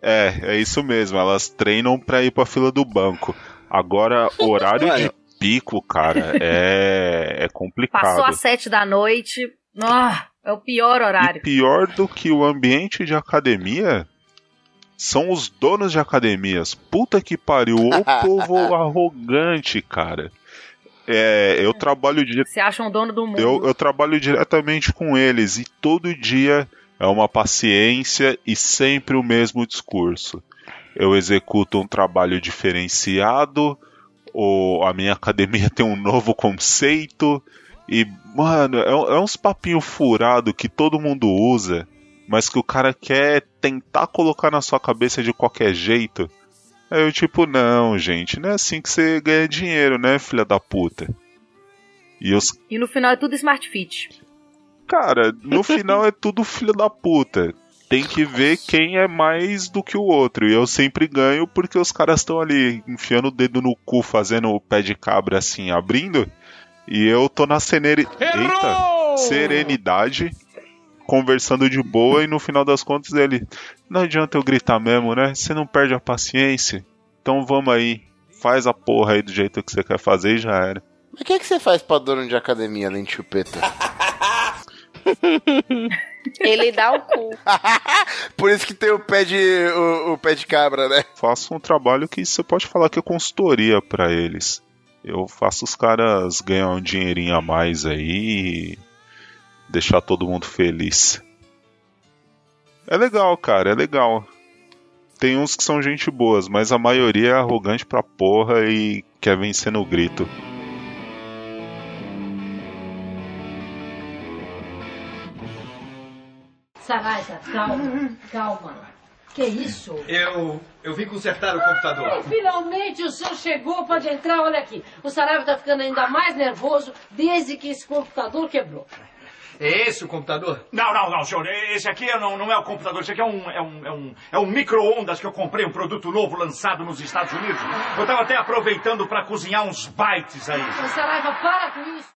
É, é isso mesmo, elas treinam pra ir pra fila do banco. Agora, horário de. Pico, cara, é, é complicado. Passou às sete da noite. Ah, é o pior E horário. pior do que o ambiente de academia são os donos de academias. Puta que pariu, o [laughs] povo arrogante, cara. É, eu trabalho. Se acham o dono do mundo. eu, eu trabalho diretamente com eles e todo dia é uma paciência e sempre o mesmo discurso. Eu executo um trabalho diferenciado, ou a minha academia [laughs] tem um novo conceito e, mano, é, é uns papinho furado que todo mundo usa, mas que o cara quer tentar colocar na sua cabeça de qualquer jeito. Aí eu, tipo, não, gente, não é assim que você ganha dinheiro, né, filha da puta? E os E no final é tudo Smart Fit. Cara, no final é tudo filho da puta. Tem que ver quem é mais do que o outro. E eu sempre ganho porque os caras estão ali enfiando o dedo no cu, fazendo o pé de cabra assim, abrindo. E eu tô na seneri... Eita, serenidade, conversando de boa. E no final das contas ele. Não adianta eu gritar mesmo, né? Você não perde a paciência. Então vamos aí. Faz a porra aí do jeito que você quer fazer e já era. Mas o que, é que você faz pra dono de academia além de chupeta? [laughs] Ele dá o cu. [laughs] Por isso que tem o pé de, o, o pé de cabra, né? faço um trabalho que você pode falar que é consultoria pra eles. Eu faço os caras ganhar um dinheirinho a mais aí e deixar todo mundo feliz. É legal, cara, é legal. Tem uns que são gente boas, mas a maioria é arrogante pra porra e quer vencer no grito. Saraiva, calma, calma. Que isso? Eu. Eu vim consertar o computador. Finalmente o senhor chegou, pode entrar, olha aqui. O Saraiva tá ficando ainda mais nervoso desde que esse computador quebrou. É esse o computador? Não, não, não, senhor. Esse aqui não, não é o computador. Esse aqui é um, é um, é um, é um micro-ondas que eu comprei, um produto novo lançado nos Estados Unidos. Eu tava até aproveitando para cozinhar uns bytes aí. Ô, Saraiva, para com isso.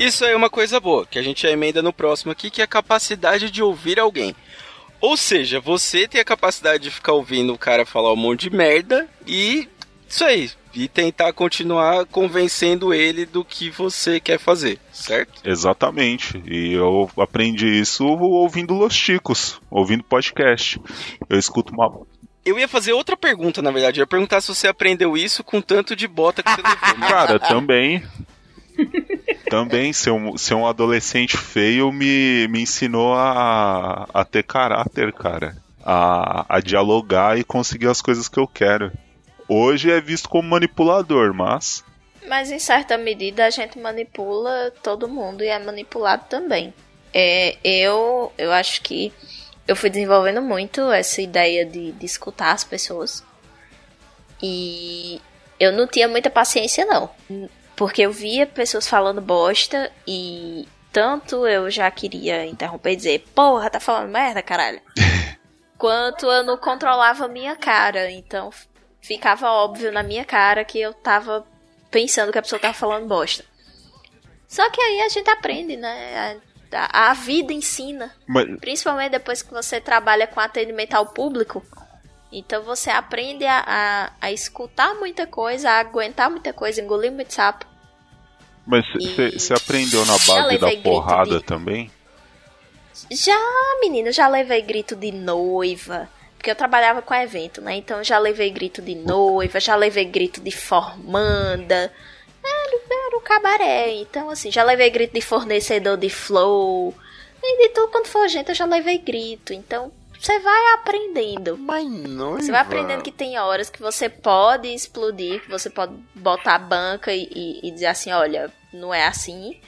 Isso é uma coisa boa, que a gente emenda no próximo aqui, que é a capacidade de ouvir alguém. Ou seja, você tem a capacidade de ficar ouvindo o cara falar um monte de merda e isso aí. E tentar continuar convencendo ele do que você quer fazer, certo? Exatamente. E eu aprendi isso ouvindo Los Chicos, ouvindo podcast. Eu escuto uma. Eu ia fazer outra pergunta, na verdade. Eu ia perguntar se você aprendeu isso com tanto de bota que você levou. [laughs] Cara, também. Também ser um, ser um adolescente feio me, me ensinou a, a ter caráter, cara. A, a dialogar e conseguir as coisas que eu quero. Hoje é visto como manipulador, mas. Mas em certa medida a gente manipula todo mundo e é manipulado também. É, eu, eu acho que eu fui desenvolvendo muito essa ideia de, de escutar as pessoas. E eu não tinha muita paciência, não. Porque eu via pessoas falando bosta e tanto eu já queria interromper e dizer, porra, tá falando merda, caralho. [laughs] quanto eu não controlava a minha cara. Então ficava óbvio na minha cara que eu tava pensando que a pessoa tava falando bosta. Só que aí a gente aprende, né? A, vida ensina. Mas- Principalmente depois que você trabalha com atendimento ao público. Então você aprende a, a, a escutar muita coisa, a aguentar muita coisa, engolir muito sapo. Mas E- você aprendeu na base da porrada de- também? Já, menino, já levei grito de noiva. Porque eu trabalhava com evento, né? Então já levei grito de noiva, já levei grito de formanda. Era, era um cabaré. Então, assim, já levei grito de fornecedor de flow. E de tudo quanto for gente, eu já levei grito. Então, você vai aprendendo. Mas não. Você vai aprendendo que tem horas que você pode explodir, que você pode botar a banca e, e- e dizer assim, olha, não é assim.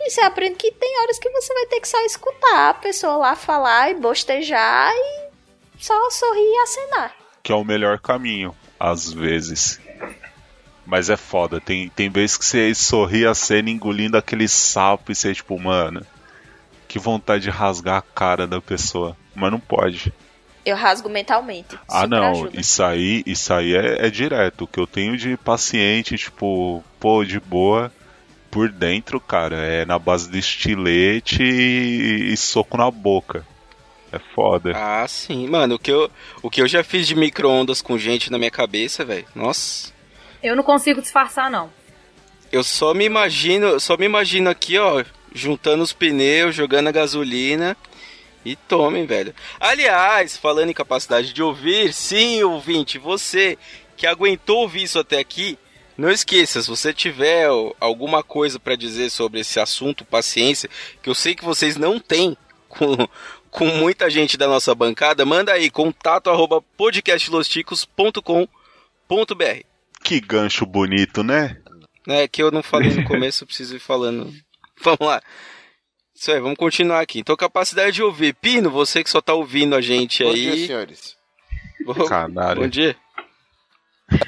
E você aprende que tem horas que você vai ter que só escutar a pessoa lá falar e bostejar e só sorrir e acenar. Que é o melhor caminho, às vezes. Mas é foda, tem, tem vezes que você sorri a cena engolindo aquele sapo e você, tipo, mano, que vontade de rasgar a cara da pessoa. Mas não pode. Eu rasgo mentalmente. Ah, não, ajuda. isso aí, isso aí é, é direto. O que eu tenho de paciente, tipo, pô, de boa, por dentro, cara, é na base de estilete e, e soco na boca. É foda. Ah, sim. Mano, o que eu, o que eu já fiz de micro-ondas com gente na minha cabeça, velho. Nossa. Eu não consigo disfarçar, não. Eu só me imagino, só me imagino aqui, ó, juntando os pneus, jogando a gasolina e tomem, velho. Aliás, falando em capacidade de ouvir, sim, ouvinte, você que aguentou ouvir isso até aqui, não esqueça, se você tiver alguma coisa pra dizer sobre esse assunto, paciência, que eu sei que vocês não têm com, [laughs] com muita gente da nossa bancada, manda aí contato arroba podcastlosticos.com.br. Que gancho bonito, né? É que eu não falei no começo, eu preciso ir falando. [laughs] Vamos lá. Isso aí, vamos continuar aqui. Então, capacidade de ouvir. Pino, você que só tá ouvindo a gente Bom aí. dia, senhores. Bom, bom dia.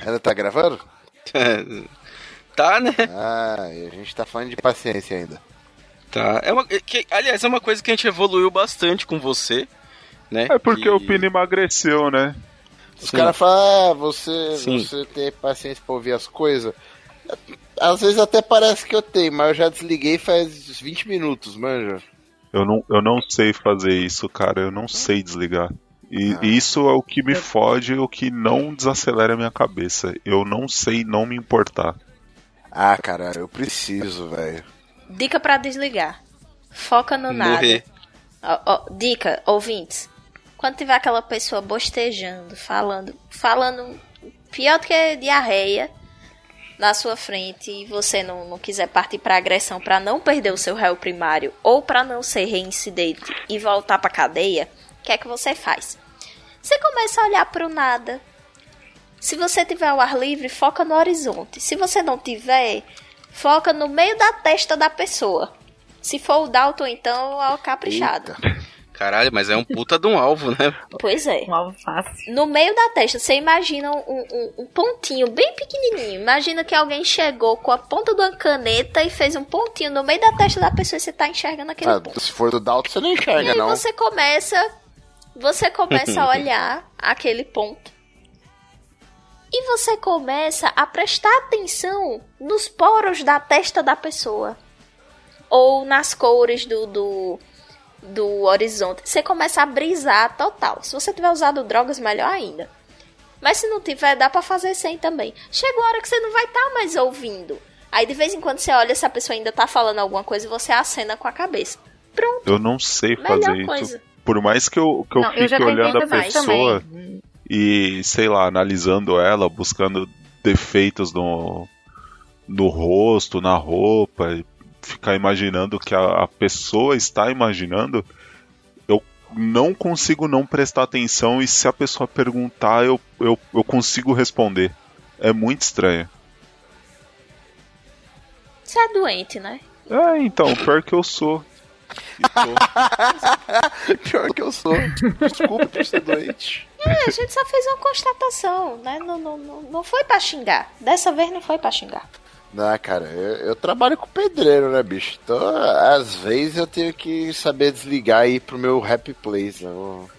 Ainda tá gravando? [laughs] tá, né? Ah, e a gente tá falando de paciência ainda. Tá. É uma, que, aliás, é uma coisa que a gente evoluiu bastante com você, né? É porque Que- o Pino emagreceu, né? Os caras falam, ah, você, Sim. você tem paciência pra ouvir as coisas. Às vezes até parece que eu tenho, mas eu já desliguei faz 20 minutos, manja. Eu não, eu não sei fazer isso, cara. Eu não sei desligar. E e isso é o que me fode, o que não desacelera a minha cabeça. Eu não sei não me importar. Ah, cara, eu preciso, velho. Dica pra desligar. Foca no nada. Morrer. Ó, ó, dica, ouvintes. Quando tiver aquela pessoa bostejando, falando, falando pior do que diarreia na sua frente e você não, não quiser partir pra agressão pra não perder o seu réu primário ou pra não ser reincidente e voltar pra cadeia, o que é que você faz? Você começa a olhar pro nada. Se você tiver ao ar livre, foca no horizonte. Se você não tiver, foca no meio da testa da pessoa. Se for o Dalton, então é o caprichado. Caralho, mas é um puta de um alvo, né? Pois é. Um alvo fácil. No meio da testa, você imagina um, um- um pontinho bem pequenininho. Imagina que alguém chegou com a ponta de uma caneta e fez um pontinho no meio da testa da pessoa e você tá enxergando aquele Ah, ponto. se for do Dalton, você não E enxerga, aí não. você começa, você começa a [laughs] olhar aquele ponto. E você começa a prestar atenção nos poros da testa da pessoa. ou nas cores do, do, do horizonte. Você começa a brisar total. Se você tiver usado drogas, melhor ainda. Mas se não tiver, dá pra fazer sem também. Chega uma hora que você não vai estar tá mais ouvindo. Aí de vez em quando você olha se a pessoa ainda tá falando alguma coisa e você acena com a cabeça. Pronto. Eu não sei fazer isso. coisa. Por mais que eu, que eu Não, eu fique tentei olhando a pessoa Também. e, sei lá, analisando ela, buscando defeitos no, no rosto, na roupa, e ficar imaginando o que a, a pessoa está imaginando, eu não consigo não prestar atenção e se a pessoa perguntar, eu, eu, eu consigo responder. É muito estranho. Você é doente, né? É, então, pior que eu sou. E. [laughs] Pior que eu sou. Desculpa por ser doente. É, a gente só fez uma constatação, né? Não, não, não, não foi pra xingar. Dessa vez não foi pra xingar. Não, cara, eu, eu trabalho com pedreiro, né, bicho? Então, às vezes eu tenho que saber desligar e ir pro meu happy place, né? Eu,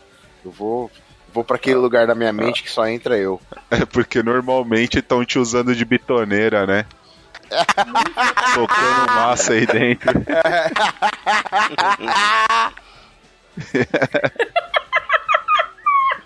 eu vou, vou para aquele lugar da minha mente que só entra eu. É [laughs] porque normalmente estão te usando de bitoneira, né? [laughs] Tocando massa aí dentro.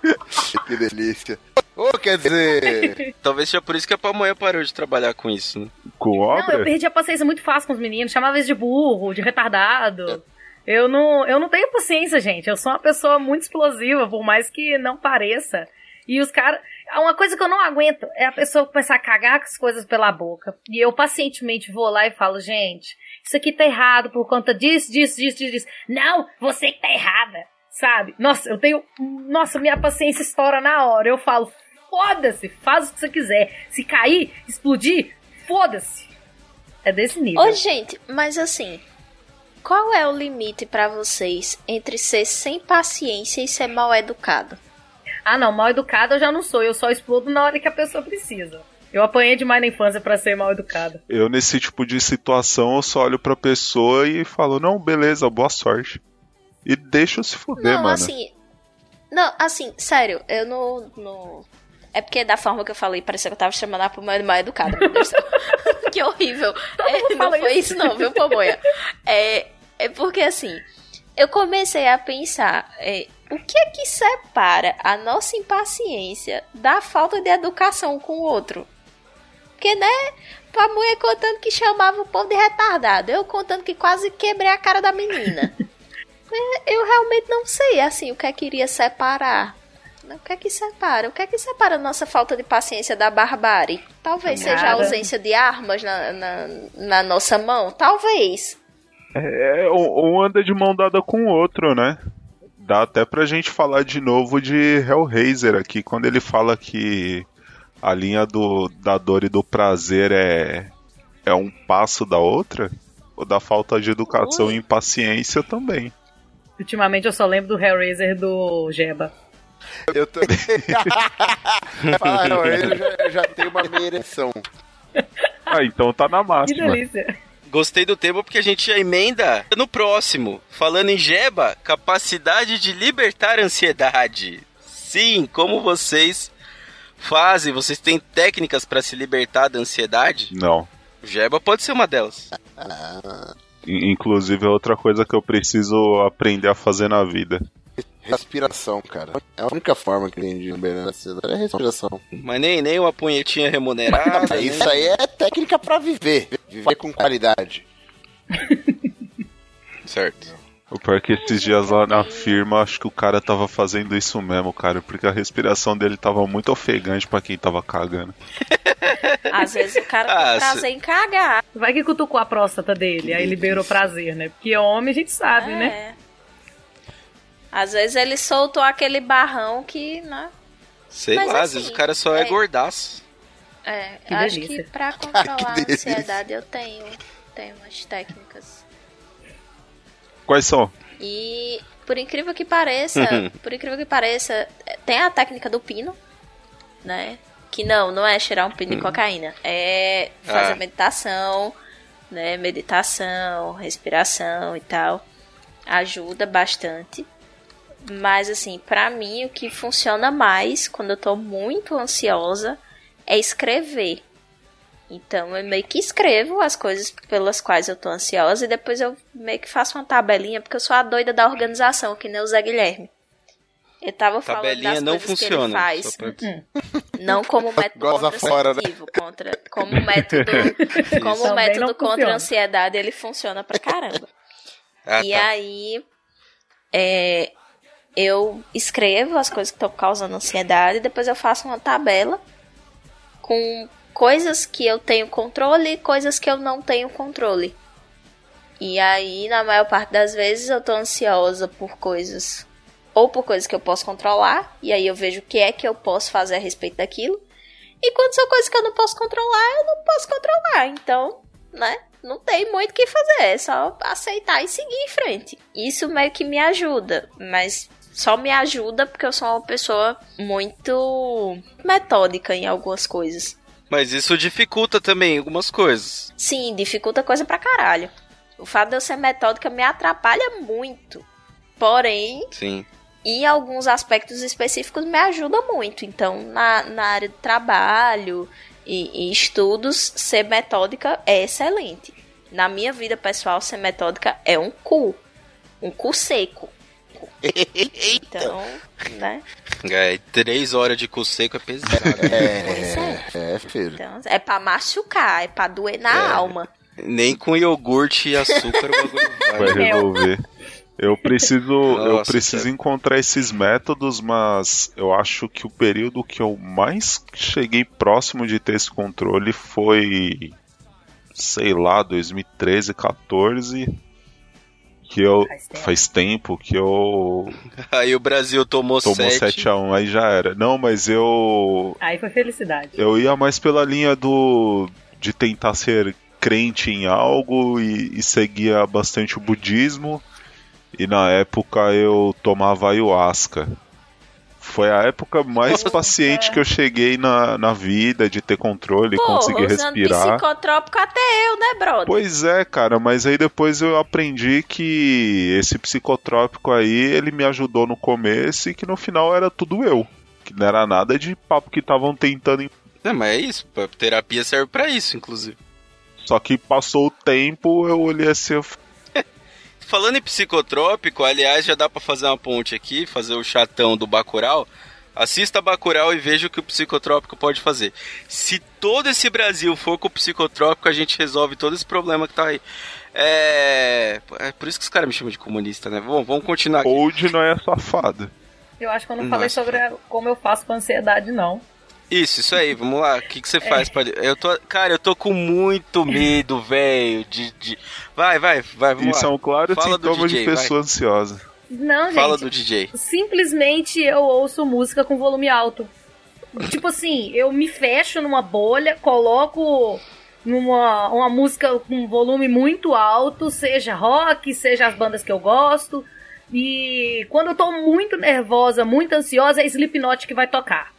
[laughs] que delícia. Ô, quer dizer. [laughs] Talvez seja por isso que a pamonha parou de trabalhar com isso, né? Com Não, eu obra? perdi a paciência muito fácil com os meninos. Chamava eles de burro, de retardado. Eu não, eu não tenho paciência, gente. Eu sou uma pessoa muito explosiva, por mais que não pareça. E os caras. Uma coisa que eu não aguento é a pessoa começar a cagar com as coisas pela boca. E eu pacientemente vou lá e falo, gente, isso aqui tá errado por conta disso, disso, disso, disso. disso. Não, você que tá errada. Sabe? Nossa, eu tenho. Nossa, minha paciência estoura na hora. Eu falo, foda-se, faz o que você quiser. Se cair, explodir, foda-se. É desse nível. Ô, gente, mas assim, qual é o limite pra vocês entre ser sem paciência e ser mal educado? Ah, não, mal educada eu já não sou. Eu só explodo na hora que a pessoa precisa. Eu apanhei demais na infância pra ser mal educada. Eu, nesse tipo de situação, eu só olho pra pessoa e falo, não, beleza, boa sorte. E deixa eu se fuder, não, mano. assim. Não, assim, sério, eu não. não... É porque da forma que eu falei, parecia que eu tava chamando a Pamonha de mal educada. Meu Deus do céu. [laughs] que horrível. É, não foi isso, não, viu, Pamonha? É, é porque assim, eu comecei a pensar. é, o que é que separa a nossa impaciência da falta de educação com o outro? Porque, né? Pamonha contando que chamava o povo de retardado. Eu contando que quase quebrei a cara da menina. [laughs] É, eu realmente não sei, assim, o que é que iria separar. O que é que separa? O que é que separa a nossa falta de paciência da barbárie? Talvez seja a ausência de armas na, na, na nossa mão? Talvez. É, um um anda de mão dada com o outro, né? Dá até pra gente falar de novo de Hellraiser aqui, quando ele fala que a linha do, da dor e do prazer é, é um passo da outra, ou da falta de educação e impaciência também. Ultimamente eu só lembro do Hellraiser do Jeba. Eu também. Fala, não, eu já, eu já tenho uma meia ereção. Ah, então tá na Que máxima. delícia. Gostei do tema porque a gente já emenda no próximo. Falando em Jeba, capacidade de libertar a ansiedade. Sim, como vocês fazem? Vocês têm técnicas pra se libertar da ansiedade? Não. Jeba pode ser uma delas. In- Inclusive é outra coisa que eu preciso aprender a fazer na vida. Respiração, cara. É a única forma que tem de liberar a ansiedade é respiração. Mas nem, nem uma punhetinha remunerada. né? Isso aí é técnica pra viver. Viver com qualidade. Certo. O pior é que esses dias lá na firma, acho que o cara tava fazendo isso mesmo, cara, porque a respiração dele tava muito ofegante pra quem tava cagando. [laughs] Às vezes o cara Ah, tem prazer em cagar. Vai que cutucou a próstata dele, aí liberou prazer, né? Porque homem a gente sabe, né? Às vezes ele soltou aquele barrão que, né? Sei Mas lá, às assim, vezes o cara só é, é- gordaço. É, Que acho delícia. que pra [laughs] controlar Que a ansiedade eu tenho, tenho umas técnicas. Quais são? E por incrível que pareça, Uhum. [laughs] por incrível que pareça, tem a técnica do pino, né? Que não, não é cheirar um pino de cocaína, é fazer Ah. meditação, né? Meditação, respiração e tal. Ajuda bastante. Mas assim, pra mim o que funciona mais quando eu tô muito ansiosa é escrever. Então eu meio que escrevo as coisas pelas quais eu tô ansiosa e depois eu meio que faço uma tabelinha, porque eu sou a doida da organização, que nem o Zé Guilherme. Eu tava falando Tabelinha das não coisas funciona. que ele faz. Hum. Não como método fora, né? contraceptivo, contra, como [laughs] método, como Também método contra funciona. a ansiedade, ele funciona pra caramba. Ah, e tá. aí, é, eu escrevo as coisas que estão causando ansiedade, depois eu faço uma tabela com coisas que eu tenho controle e coisas que eu não tenho controle. E aí, na maior parte das vezes, eu tô ansiosa por coisas. Ou por coisas que eu posso controlar, e aí eu vejo o que é que eu posso fazer a respeito daquilo. E quando são coisas que eu não posso controlar, eu não posso controlar. Então, né? Não tem muito o que fazer, é só aceitar e seguir em frente. Isso meio que me ajuda, mas só me ajuda porque eu sou uma pessoa muito metódica em algumas coisas. Mas isso dificulta também algumas coisas. Sim, dificulta coisa pra caralho. O fato de eu ser metódica me atrapalha muito. Porém, Sim. em alguns aspectos específicos me ajuda muito. Então, na, na área de trabalho e, e estudos, ser metódica é excelente. Na minha vida pessoal, ser metódica é um cu. Um cu seco. Então, né? É, três horas de cu seco é pesado. Pois É, é, filho. Então, é pra machucar, é pra doer na alma. Nem com iogurte e açúcar o bagulho vai. Vai resolver. Eu preciso, eu Nossa, preciso cara. encontrar esses métodos, mas eu acho que o período que eu mais cheguei próximo de ter esse controle foi, sei lá, 2013, 14, que eu Faz tempo. faz tempo que eu [laughs] Aí o Brasil tomou, tomou 7. 7 a 1, aí já era. Não, mas eu Aí foi felicidade. eu ia mais pela linha do de tentar ser crente em algo e, e seguia bastante o budismo. E na época eu tomava ayahuasca. Foi a época mais paciente que eu cheguei na, na vida, de ter controle, Porra, conseguir usando respirar. psicotrópico até eu, né, brother? Pois é, cara, mas aí depois eu aprendi que esse psicotrópico aí, ele me ajudou no começo e que no final era tudo eu. Que não era nada de papo que estavam tentando Não, mas é isso. A terapia serve pra isso, inclusive. Só que passou o tempo, eu olhei assim, eu Falando em psicotrópico, aliás, já dá pra fazer uma ponte aqui, fazer o chatão do Bacurau. Assista Bacurau e veja o que o psicotrópico pode fazer. Se todo esse Brasil for com o psicotrópico, a gente resolve todo esse problema que tá aí. É, é por isso que os caras me chamam de comunista, né? Vamos, vamos continuar aqui. Old não é safado. Eu acho que eu não falei Nossa. sobre como eu faço com ansiedade, não. Isso, isso aí, vamos lá. O que, que você faz pra. Eu tô. Cara, eu tô com muito medo, velho. De, de. Vai, vai, vai, vamos Isso é lá. um claro Fala do sintoma DJ, de pessoa ansiosa. Não, Fala gente. do DJ. Simplesmente eu ouço música com volume alto. Tipo assim, eu me fecho numa bolha, coloco numa uma música com volume muito alto, seja rock, seja as bandas que eu gosto. E quando eu tô muito nervosa, muito ansiosa, é Slipknot que vai tocar.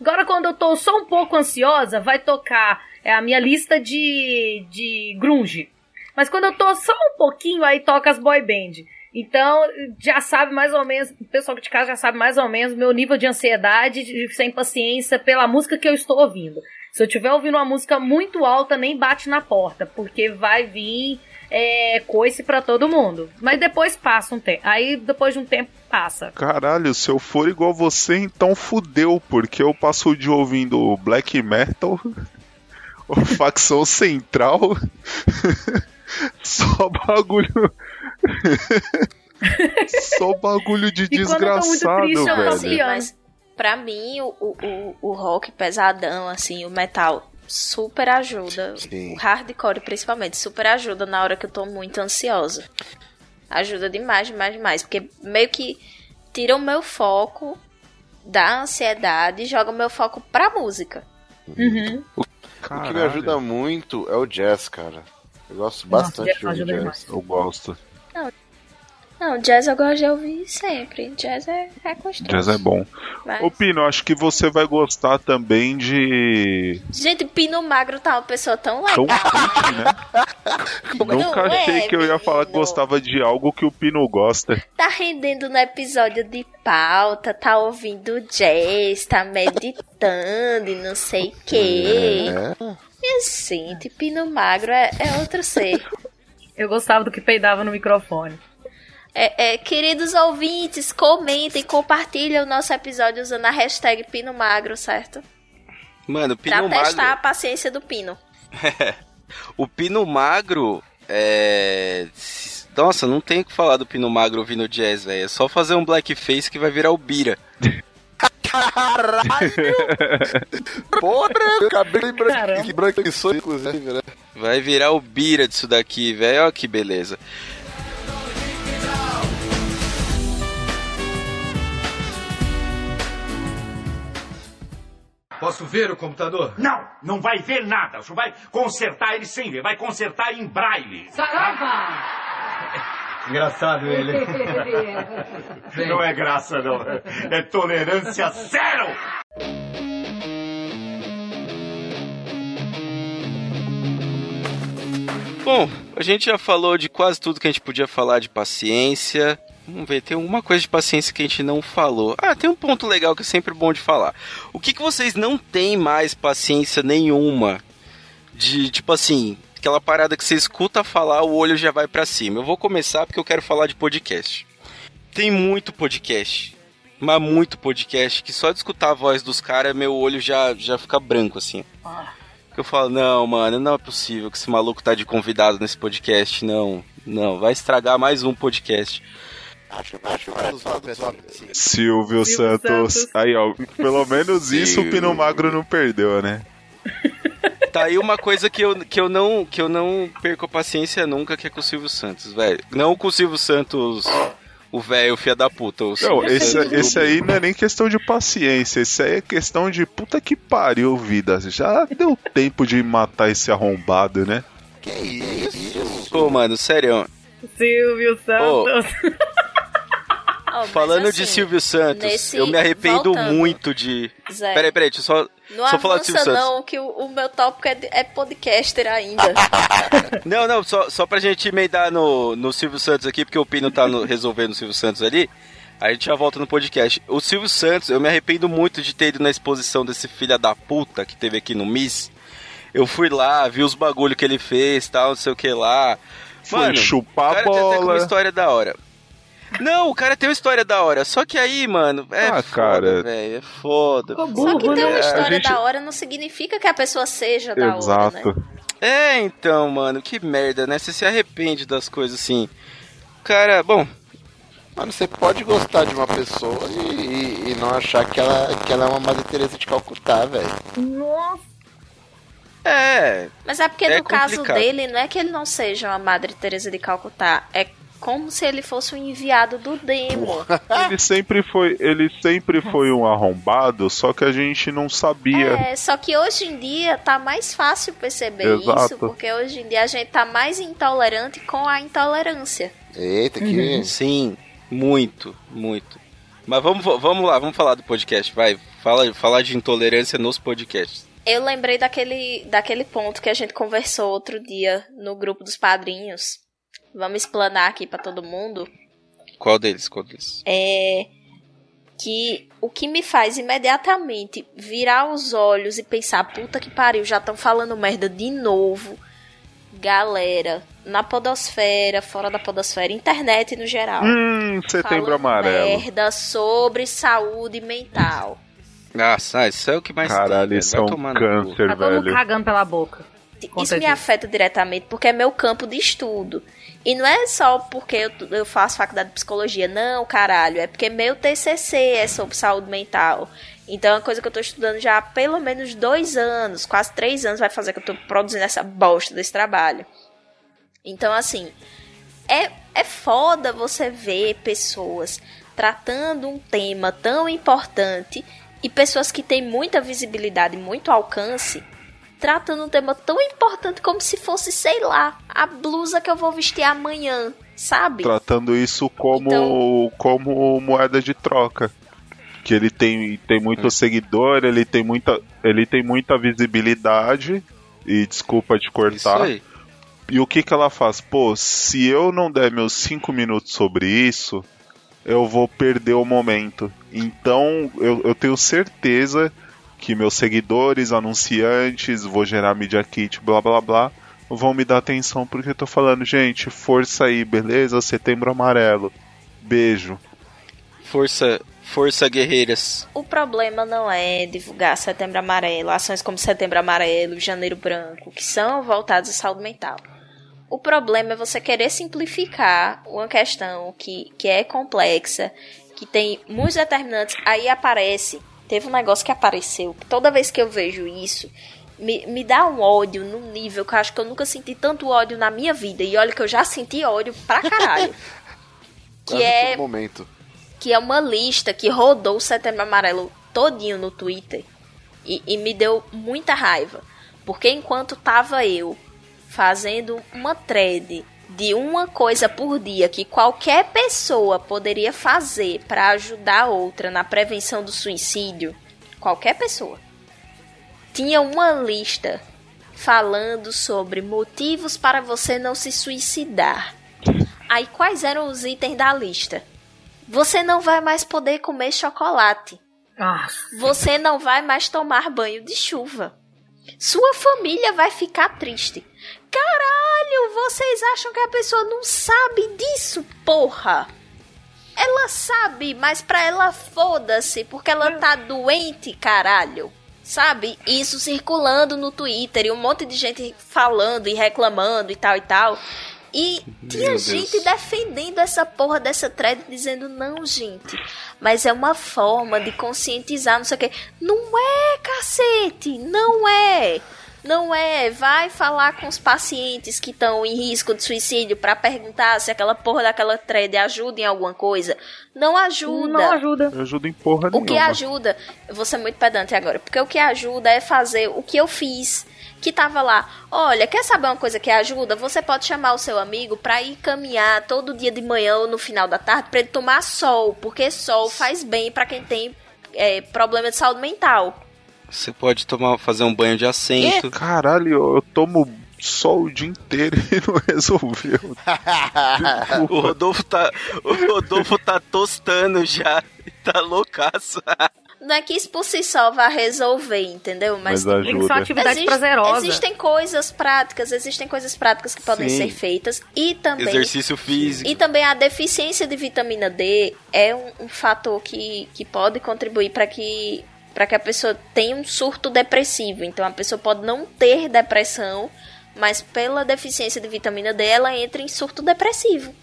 Agora, quando eu tô só um pouco ansiosa, vai tocar é a minha lista de, de grunge. Mas quando eu tô só um pouquinho, aí toca as boy band. Então, já sabe mais ou menos, o pessoal de casa já sabe mais ou menos meu nível de ansiedade, de sem paciência pela música que eu estou ouvindo. Se eu estiver ouvindo uma música muito alta, nem bate na porta, porque vai vir é, coice pra todo mundo. Mas depois passa um tempo. Aí, depois de um tempo, passa. Caralho, se eu for igual você, então fudeu, porque eu passo o dia ouvindo black metal, [laughs] facção central, [laughs] só bagulho. [laughs] só bagulho de E desgraçado, triste, velho. assim, mas pra mim, o, o, o- o rock pesadão, assim, o metal, super ajuda. Sim. O hardcore, principalmente, super ajuda na hora que eu tô muito ansiosa. Ajuda demais, demais, demais. Porque meio que tira o meu foco da ansiedade e joga o meu foco pra música. Uhum. O que me ajuda muito é o jazz, cara. Eu gosto bastante jazz de jazz. demais. Eu gosto. Não, jazz eu gosto de ouvir sempre. Jazz é, é gostoso. Jazz é bom. Mas- Ô Pino, acho que você vai gostar também de. Gente, Pino Magro tá uma pessoa tão Tão legal. chique, né? [laughs] Nunca Não achei é, que eu ia falar que gostava de algo que o Pino gosta. tá rendendo no episódio de pauta, tá ouvindo jazz, tá meditando e não sei o quê. É. E Minha gente, Pino Magro é, é outro ser. Eu gostava do que peidava no microfone. É, é, queridos ouvintes, comentem, compartilhem o nosso episódio usando a hashtag Pino Magro, certo? Mano, pra Pino testar Magro. a paciência do Pino. [laughs] o Pino Magro é. Nossa, não tem o que falar do Pino Magro ouvindo jazz, velho. É só fazer um blackface que vai virar o Bira. Caralho! [laughs] Porra, cabelo branco, que branquiçou, inclusive, né? Vai virar o Bira disso daqui, velho. Olha que beleza. Posso ver o computador? Não, não vai ver nada. O senhor vai consertar ele sem ver. Vai consertar em braille. Sarava! [laughs] Engraçado ele. [laughs] não é graça, não. É tolerância zero! Bom, a gente já falou de quase tudo que a gente podia falar de paciência. Vamos ver, tem alguma coisa de paciência que a gente não falou. Ah, tem um ponto legal que é sempre bom de falar. O que, que vocês não têm mais paciência nenhuma? De, tipo assim, aquela parada que você escuta falar, o olho já vai para cima. Eu vou começar porque eu quero falar de podcast. Tem muito podcast. Mas muito podcast que só de escutar a voz dos caras, meu olho já, já fica branco, assim. Que eu falo, não, mano, não é possível que esse maluco tá de convidado nesse podcast, não. Não, vai estragar mais um podcast. Acho, acho, acho, Silvio Santos. Aí, ó, pelo menos isso o Pino Magro não perdeu, né? [laughs] Tá aí uma coisa que eu, que eu não que eu não perco a paciência nunca, que é com o Silvio Santos, velho. Não com o Silvio Santos, o velho filha da puta. O Não, esse, esse aí não é nem questão de paciência, esse aí é questão de puta que pariu, vida. Já deu tempo de matar esse arrombado, né? Que isso? Pô, mano, sério. Silvio Santos. Oh, [laughs] Falando assim, de Silvio Santos, nesse- eu me arrependo voltando, muito de. Zé, Peraí, peraí, deixa eu só, não só falar do Silvio avança Santos. não, que o, o meu tópico é, de- é podcaster ainda. [laughs] Não, não, só, só pra gente emendar no, no Silvio Santos aqui, porque o Pino tá no- resolvendo o Silvio Santos ali. A gente já volta no podcast. O Silvio Santos, eu me arrependo muito de ter ido na exposição desse filho da puta que teve aqui no Miss. Eu fui lá, vi os bagulho que ele fez, tal, não sei o que lá. Foi chupar o cara tem até bola. uma história da hora. Não, o cara tem uma história da hora. Só que aí, mano, é Ah, foda, cara. velho. É foda. Só que ter uma né? história gente- da hora não significa que a pessoa seja da hora, né? Exato. É, então, mano, que merda, né? Você se arrepende das coisas assim. Cara, bom, Mano, você pode gostar de uma pessoa e, e- e não achar que ela, que ela é uma Madre Teresa de Calcutá, velho. Nossa. é. Mas é porque É no caso complicado. dele, não é que ele não seja uma Madre Teresa de Calcutá, é como se ele fosse um enviado do demo. Ele sempre foi, ele sempre foi um arrombado, só que a gente não sabia. É, só que hoje em dia tá mais fácil perceber Exato. isso, porque hoje em dia a gente tá mais intolerante com a intolerância. Eita, que. Sim, muito, muito. Mas vamos, vamos lá, vamos falar do podcast, vai. Fala, falar de intolerância nos podcasts. Eu lembrei daquele, daquele ponto que a gente conversou outro dia no grupo dos padrinhos. Vamos explanar aqui pra todo mundo. Qual deles? Qual deles? É que o que me faz imediatamente virar os olhos e pensar, puta que pariu, já estão falando merda de novo. Galera, na podosfera, fora da podosfera, internet no geral. Hum, setembro amarelo. merda sobre saúde mental. Nossa, ah, isso é o que mais Caralho, tem, isso velho. é um câncer, Tá todo mundo velho. cagando pela boca. Conta Isso me disso. afeta diretamente porque é meu campo de estudo. E não é só porque eu, eu faço faculdade de psicologia, não, caralho. É porque meu TCC é sobre saúde mental. Então é uma coisa que eu tô estudando já há pelo menos dois anos, quase três anos vai fazer que eu tô produzindo essa bosta desse trabalho. Então, assim, é, é foda você ver pessoas tratando um tema tão importante e pessoas que têm muita visibilidade, muito alcance, tratando um tema tão importante como se fosse, sei lá, a blusa que eu vou vestir amanhã, sabe? Tratando isso como, Então- como moeda de troca. Que ele tem, tem muito seguidor, ele tem muita, ele tem muita visibilidade. E desculpa te Isso cortar. aí. E o que que ela faz? Pô, se eu não der meus cinco minutos sobre isso, eu vou perder o momento. Então, eu, eu tenho certeza que meus seguidores, anunciantes, vou gerar media kit, blá blá blá, vão me dar atenção porque eu tô falando, gente, força aí, beleza? Setembro amarelo. Beijo. Força, força guerreiras. O problema não é divulgar Setembro Amarelo, ações como Setembro Amarelo, Janeiro Branco, que são voltadas à saúde mental. O problema é você querer simplificar uma questão que, que é complexa, que tem muitos determinantes. Aí aparece, teve um negócio que apareceu, toda vez que eu vejo isso, me, me dá um ódio num nível que eu acho que eu nunca senti tanto ódio na minha vida. E olha que eu já senti ódio pra caralho. [laughs] que é momento. que é uma lista que rodou o Setembro Amarelo todinho no Twitter e, e me deu muita raiva. Porque enquanto tava eu fazendo uma thread de uma coisa por dia que qualquer pessoa poderia fazer para ajudar outra na prevenção do suicídio, qualquer pessoa, tinha uma lista falando sobre motivos para você não se suicidar. Aí quais eram os itens da lista? Você não vai mais poder comer chocolate. Você não vai mais tomar banho de chuva. Sua família vai ficar triste. Caralho, vocês acham que a pessoa não sabe disso, porra? Ela sabe, mas pra ela foda-se, porque ela tá doente, caralho. Sabe? Isso circulando no Twitter e um monte de gente falando e reclamando e tal e tal. E tinha gente defendendo essa porra dessa thread, dizendo, não, gente, mas é uma forma de conscientizar, não sei o quê. Não é, cacete, não é. Não é, vai falar com os pacientes que estão em risco de suicídio pra perguntar se aquela porra daquela thread ajuda em alguma coisa. Não ajuda. não ajuda. Eu ajudo em porra O que nenhuma. ajuda, eu vou ser muito pedante agora, porque o que ajuda é fazer o que eu fiz. Que tava lá, olha, quer saber uma coisa que ajuda? Você pode chamar o seu amigo pra ir caminhar todo dia de manhã ou no final da tarde pra ele tomar sol, porque sol faz bem pra quem tem é, problema de saúde mental. Você pode tomar, fazer um banho de assento. Caralho, eu, tomo sol o dia inteiro [laughs] e não resolveu. [laughs] O Rodolfo tá, o Rodolfo tá tostando já. Tá loucaço. [laughs] Não é que isso por si só vai resolver, entendeu? Mas, Mas Tem que ser uma atividade existe- prazerosa. existem coisas práticas, existem coisas práticas que podem Sim. ser feitas e também Exercício físico. E também a deficiência de vitamina D é um, um fator que, que pode contribuir para que, para que a pessoa tenha um surto depressivo. Então a pessoa pode não ter depressão, mas pela deficiência de vitamina D ela entra em surto depressivo.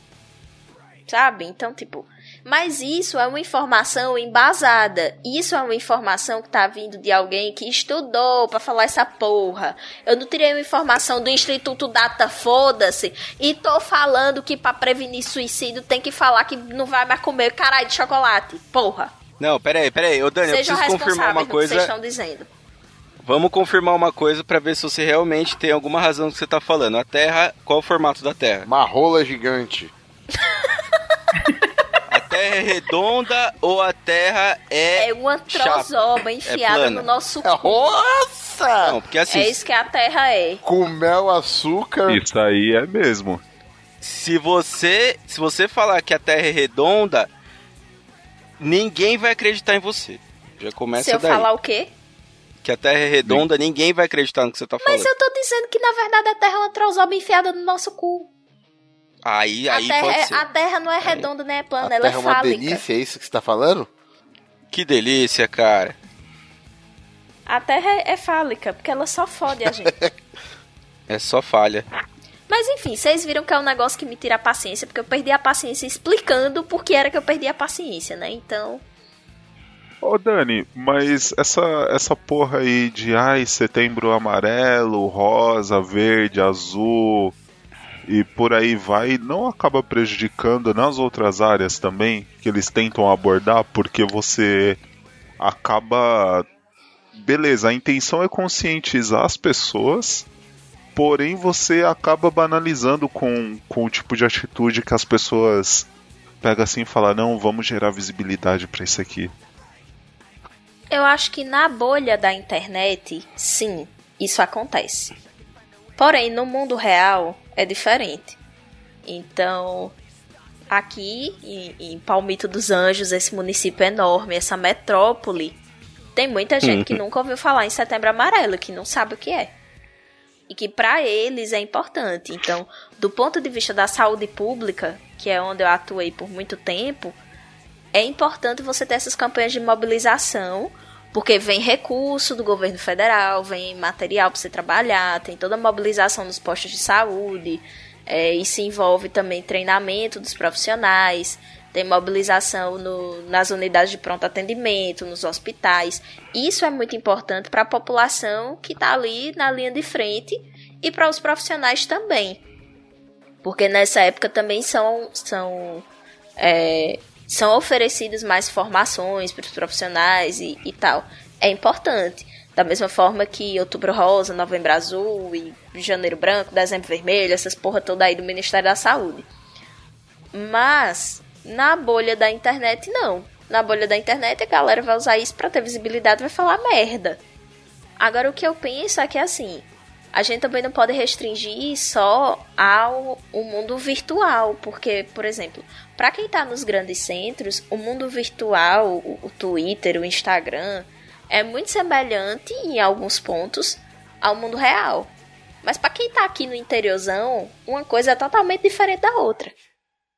Sabe? Então, tipo. Mas isso é uma informação embasada. Isso é uma informação que tá vindo de alguém que estudou pra falar essa porra. Eu não tirei uma informação do Instituto Data Foda-se e tô falando que pra prevenir suicídio tem que falar que não vai mais comer caralho de chocolate. Porra. Não, pera aí, pera aí. Ô, Dani, eu Sejam preciso confirmar uma que vocês coisa. estão dizendo. Vamos confirmar uma coisa pra ver se você realmente tem alguma razão no que você tá falando. A Terra, qual é o formato da Terra? Uma rola gigante. [laughs] A Terra é redonda ou a Terra é. É uma chapa? trozoba enfiada plana. no nosso cu. Nossa! Não, porque assim, É isso que a Terra é. Com mel, açúcar. Isso aí é mesmo. se você se você falar que a Terra é redonda, ninguém vai acreditar em você. Já começa Se eu daí. falar o quê? Que a Terra é redonda, ninguém vai acreditar no que você tá falando. Mas eu tô dizendo que na verdade a Terra é uma trozoba enfiada no nosso cu. Aí, A aí terra, pode é- ser. a terra não é redonda nem é plana, A ela é terra é uma fálica. delícia, é isso que você tá falando? Que delícia, cara. A terra é, é fálica, porque ela só fode a gente. [laughs] É só falha. Mas enfim, vocês viram que é um negócio que me tira a paciência, porque eu perdi a paciência explicando por que era que eu perdi a paciência, né? Então. Ô Dani, mas essa, essa porra aí de ai, setembro amarelo, rosa, verde, azul e por aí vai, não acaba prejudicando nas outras áreas também que eles tentam abordar, porque você acaba. Beleza, a intenção é conscientizar as pessoas, porém você acaba banalizando com, com o tipo de atitude que as pessoas pegam assim e falam: não, vamos gerar visibilidade pra isso aqui. Eu acho que na bolha da internet, sim, isso acontece. Porém, no mundo real é diferente. Então, aqui em, em Palmito dos Anjos, esse município enorme, essa metrópole, tem muita gente Uhum. que nunca ouviu falar em Setembro Amarelo, que não sabe o que é. E que pra eles é importante. Então, do ponto de vista da saúde pública, que é onde eu atuei por muito tempo, é importante você ter essas campanhas de mobilização, porque vem recurso do governo federal, vem material para você trabalhar, tem toda a mobilização nos postos de saúde, é, isso envolve também treinamento dos profissionais, tem mobilização no- nas unidades de pronto atendimento, nos hospitais. Isso é muito importante para a população que está ali na linha de frente e para os profissionais também. Porque nessa época também são, são, é, são oferecidas mais formações para os profissionais e, e tal. É importante. Da mesma forma que Outubro Rosa, Novembro Azul e Janeiro Branco, Dezembro Vermelho, essas porra toda aí do Ministério da Saúde. Mas na bolha da internet, não. Na bolha da internet, a galera vai usar isso pra ter visibilidade vai falar merda. Agora, o que eu penso é que, assim, a gente também não pode restringir só ao o mundo virtual, porque, por exemplo, para quem tá nos grandes centros, o mundo virtual, o, o Twitter, o Instagram, é muito semelhante em alguns pontos ao mundo real. Mas para quem tá aqui no interiorzão, uma coisa é totalmente diferente da outra.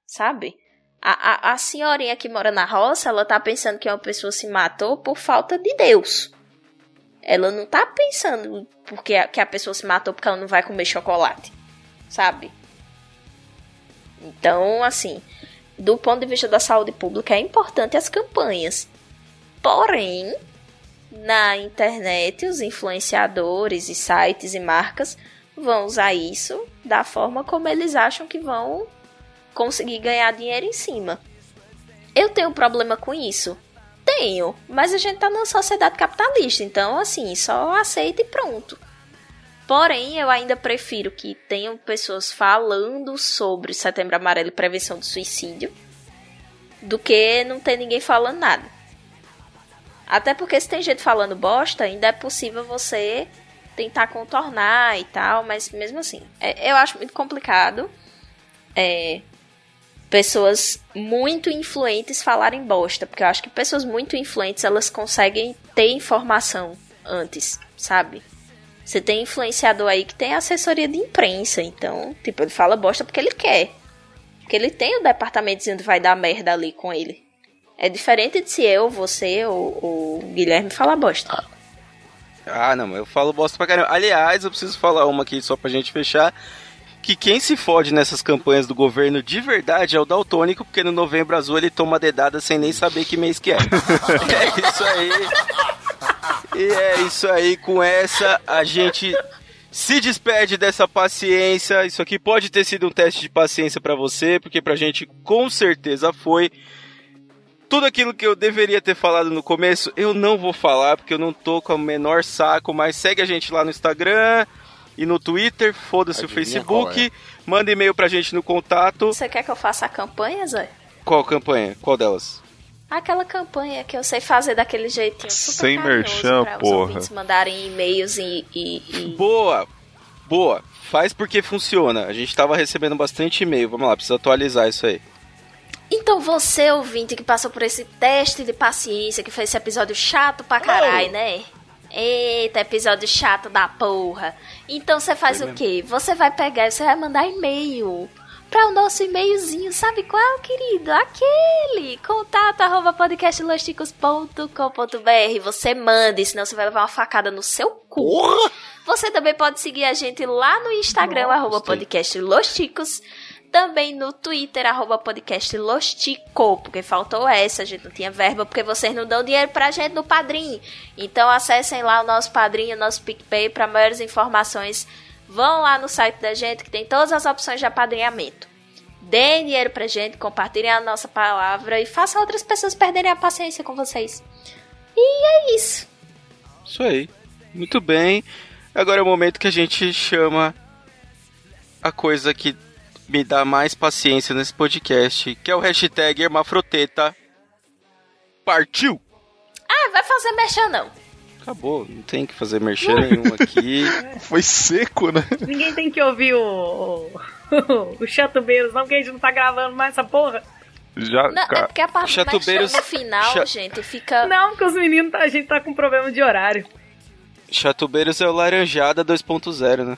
Sabe? A, a, a senhorinha que mora na roça, ela tá pensando que uma pessoa se matou por falta de Deus. Ela não tá pensando porque a, que a pessoa se matou porque ela não vai comer chocolate. Sabe? Então, assim, do ponto de vista da saúde pública, é importante as campanhas. Porém, na internet, os influenciadores e sites e marcas vão usar isso da forma como eles acham que vão conseguir ganhar dinheiro em cima. Eu tenho problema com isso? Tenho, mas a gente tá numa sociedade capitalista, então assim, só aceita e pronto. Porém, eu ainda prefiro que tenham pessoas falando sobre Setembro Amarelo e prevenção do suicídio do que não ter ninguém falando nada. Até porque se tem gente falando bosta, ainda é possível você tentar contornar e tal, mas mesmo assim, é- eu acho muito complicado. É, pessoas muito influentes falarem bosta, porque eu acho que pessoas muito influentes elas conseguem ter informação antes, sabe? Você tem influenciador aí que tem assessoria de imprensa, então, tipo, ele fala bosta porque ele quer. Porque ele tem o departamento dizendo que vai dar merda ali com ele. É diferente de se eu, você ou o Guilherme falar bosta. Ah, não, eu falo bosta pra caramba. Aliás, eu preciso falar uma aqui só pra gente fechar. Que quem se fode nessas campanhas do governo de verdade é o Daltônico, porque no novembro azul ele toma dedada sem nem saber que mês que é. [laughs] é isso aí. E é isso aí, com essa a gente se despede dessa paciência. Isso aqui pode ter sido um teste de paciência pra você, porque pra gente com certeza foi. Tudo aquilo que eu deveria ter falado no começo, eu não vou falar, porque eu não tô com o menor saco, mas segue a gente lá no Instagram e no Twitter, foda-se o Facebook, manda e-mail pra gente no contato. Você quer que eu faça a campanha, Zé? Qual campanha? Qual delas? Aquela campanha que eu sei fazer daquele jeitinho super Sem merchan, pra os porra. ouvintes mandarem e-mails e, e- e- Boa! Boa! Faz porque funciona. A gente tava recebendo bastante e-mail. Vamos lá, precisa atualizar isso aí. Então você, ouvinte, que passou por esse teste de paciência, que fez esse episódio chato pra caralho, né? Eita, episódio chato da porra. Então você faz o quê? Você vai pegar e você vai mandar e-mail para o nosso e-mailzinho, sabe qual, querido? Aquele! Contato arroba podcastlosticos.com.br Você manda, senão você vai levar uma facada no seu cu. Você também pode seguir a gente lá no Instagram, arroba podcast Los Ticos. Também no Twitter, arroba podcast Los Tico, porque faltou essa, a gente não tinha verba, porque vocês não dão dinheiro pra gente no Padrim. Então acessem lá o nosso Padrinho, o nosso PicPay, para maiores informações. Vão lá no site da gente, que tem todas as opções de apadrinhamento. Deem dinheiro pra gente, compartilhem a nossa palavra e façam outras pessoas perderem a paciência com vocês. E é isso. Isso aí. Muito bem. Agora é o momento que a gente chama a coisa que me dá mais paciência nesse podcast, que é o hashtag Hermafroteta. Partiu! Ah, vai fazer merchan não. Acabou, não tem que fazer merchan nenhum [laughs] aqui. Foi seco, né? Ninguém tem que ouvir o, o, o Chato Beiros, não, porque a gente não tá gravando mais essa porra. Já, Não, é porque a parte Chatubeiros- no final, Cha- gente, fica. Não, porque os meninos, tá- a gente tá com problema de horário. Chatubeiros é o Laranjada 2.0, né?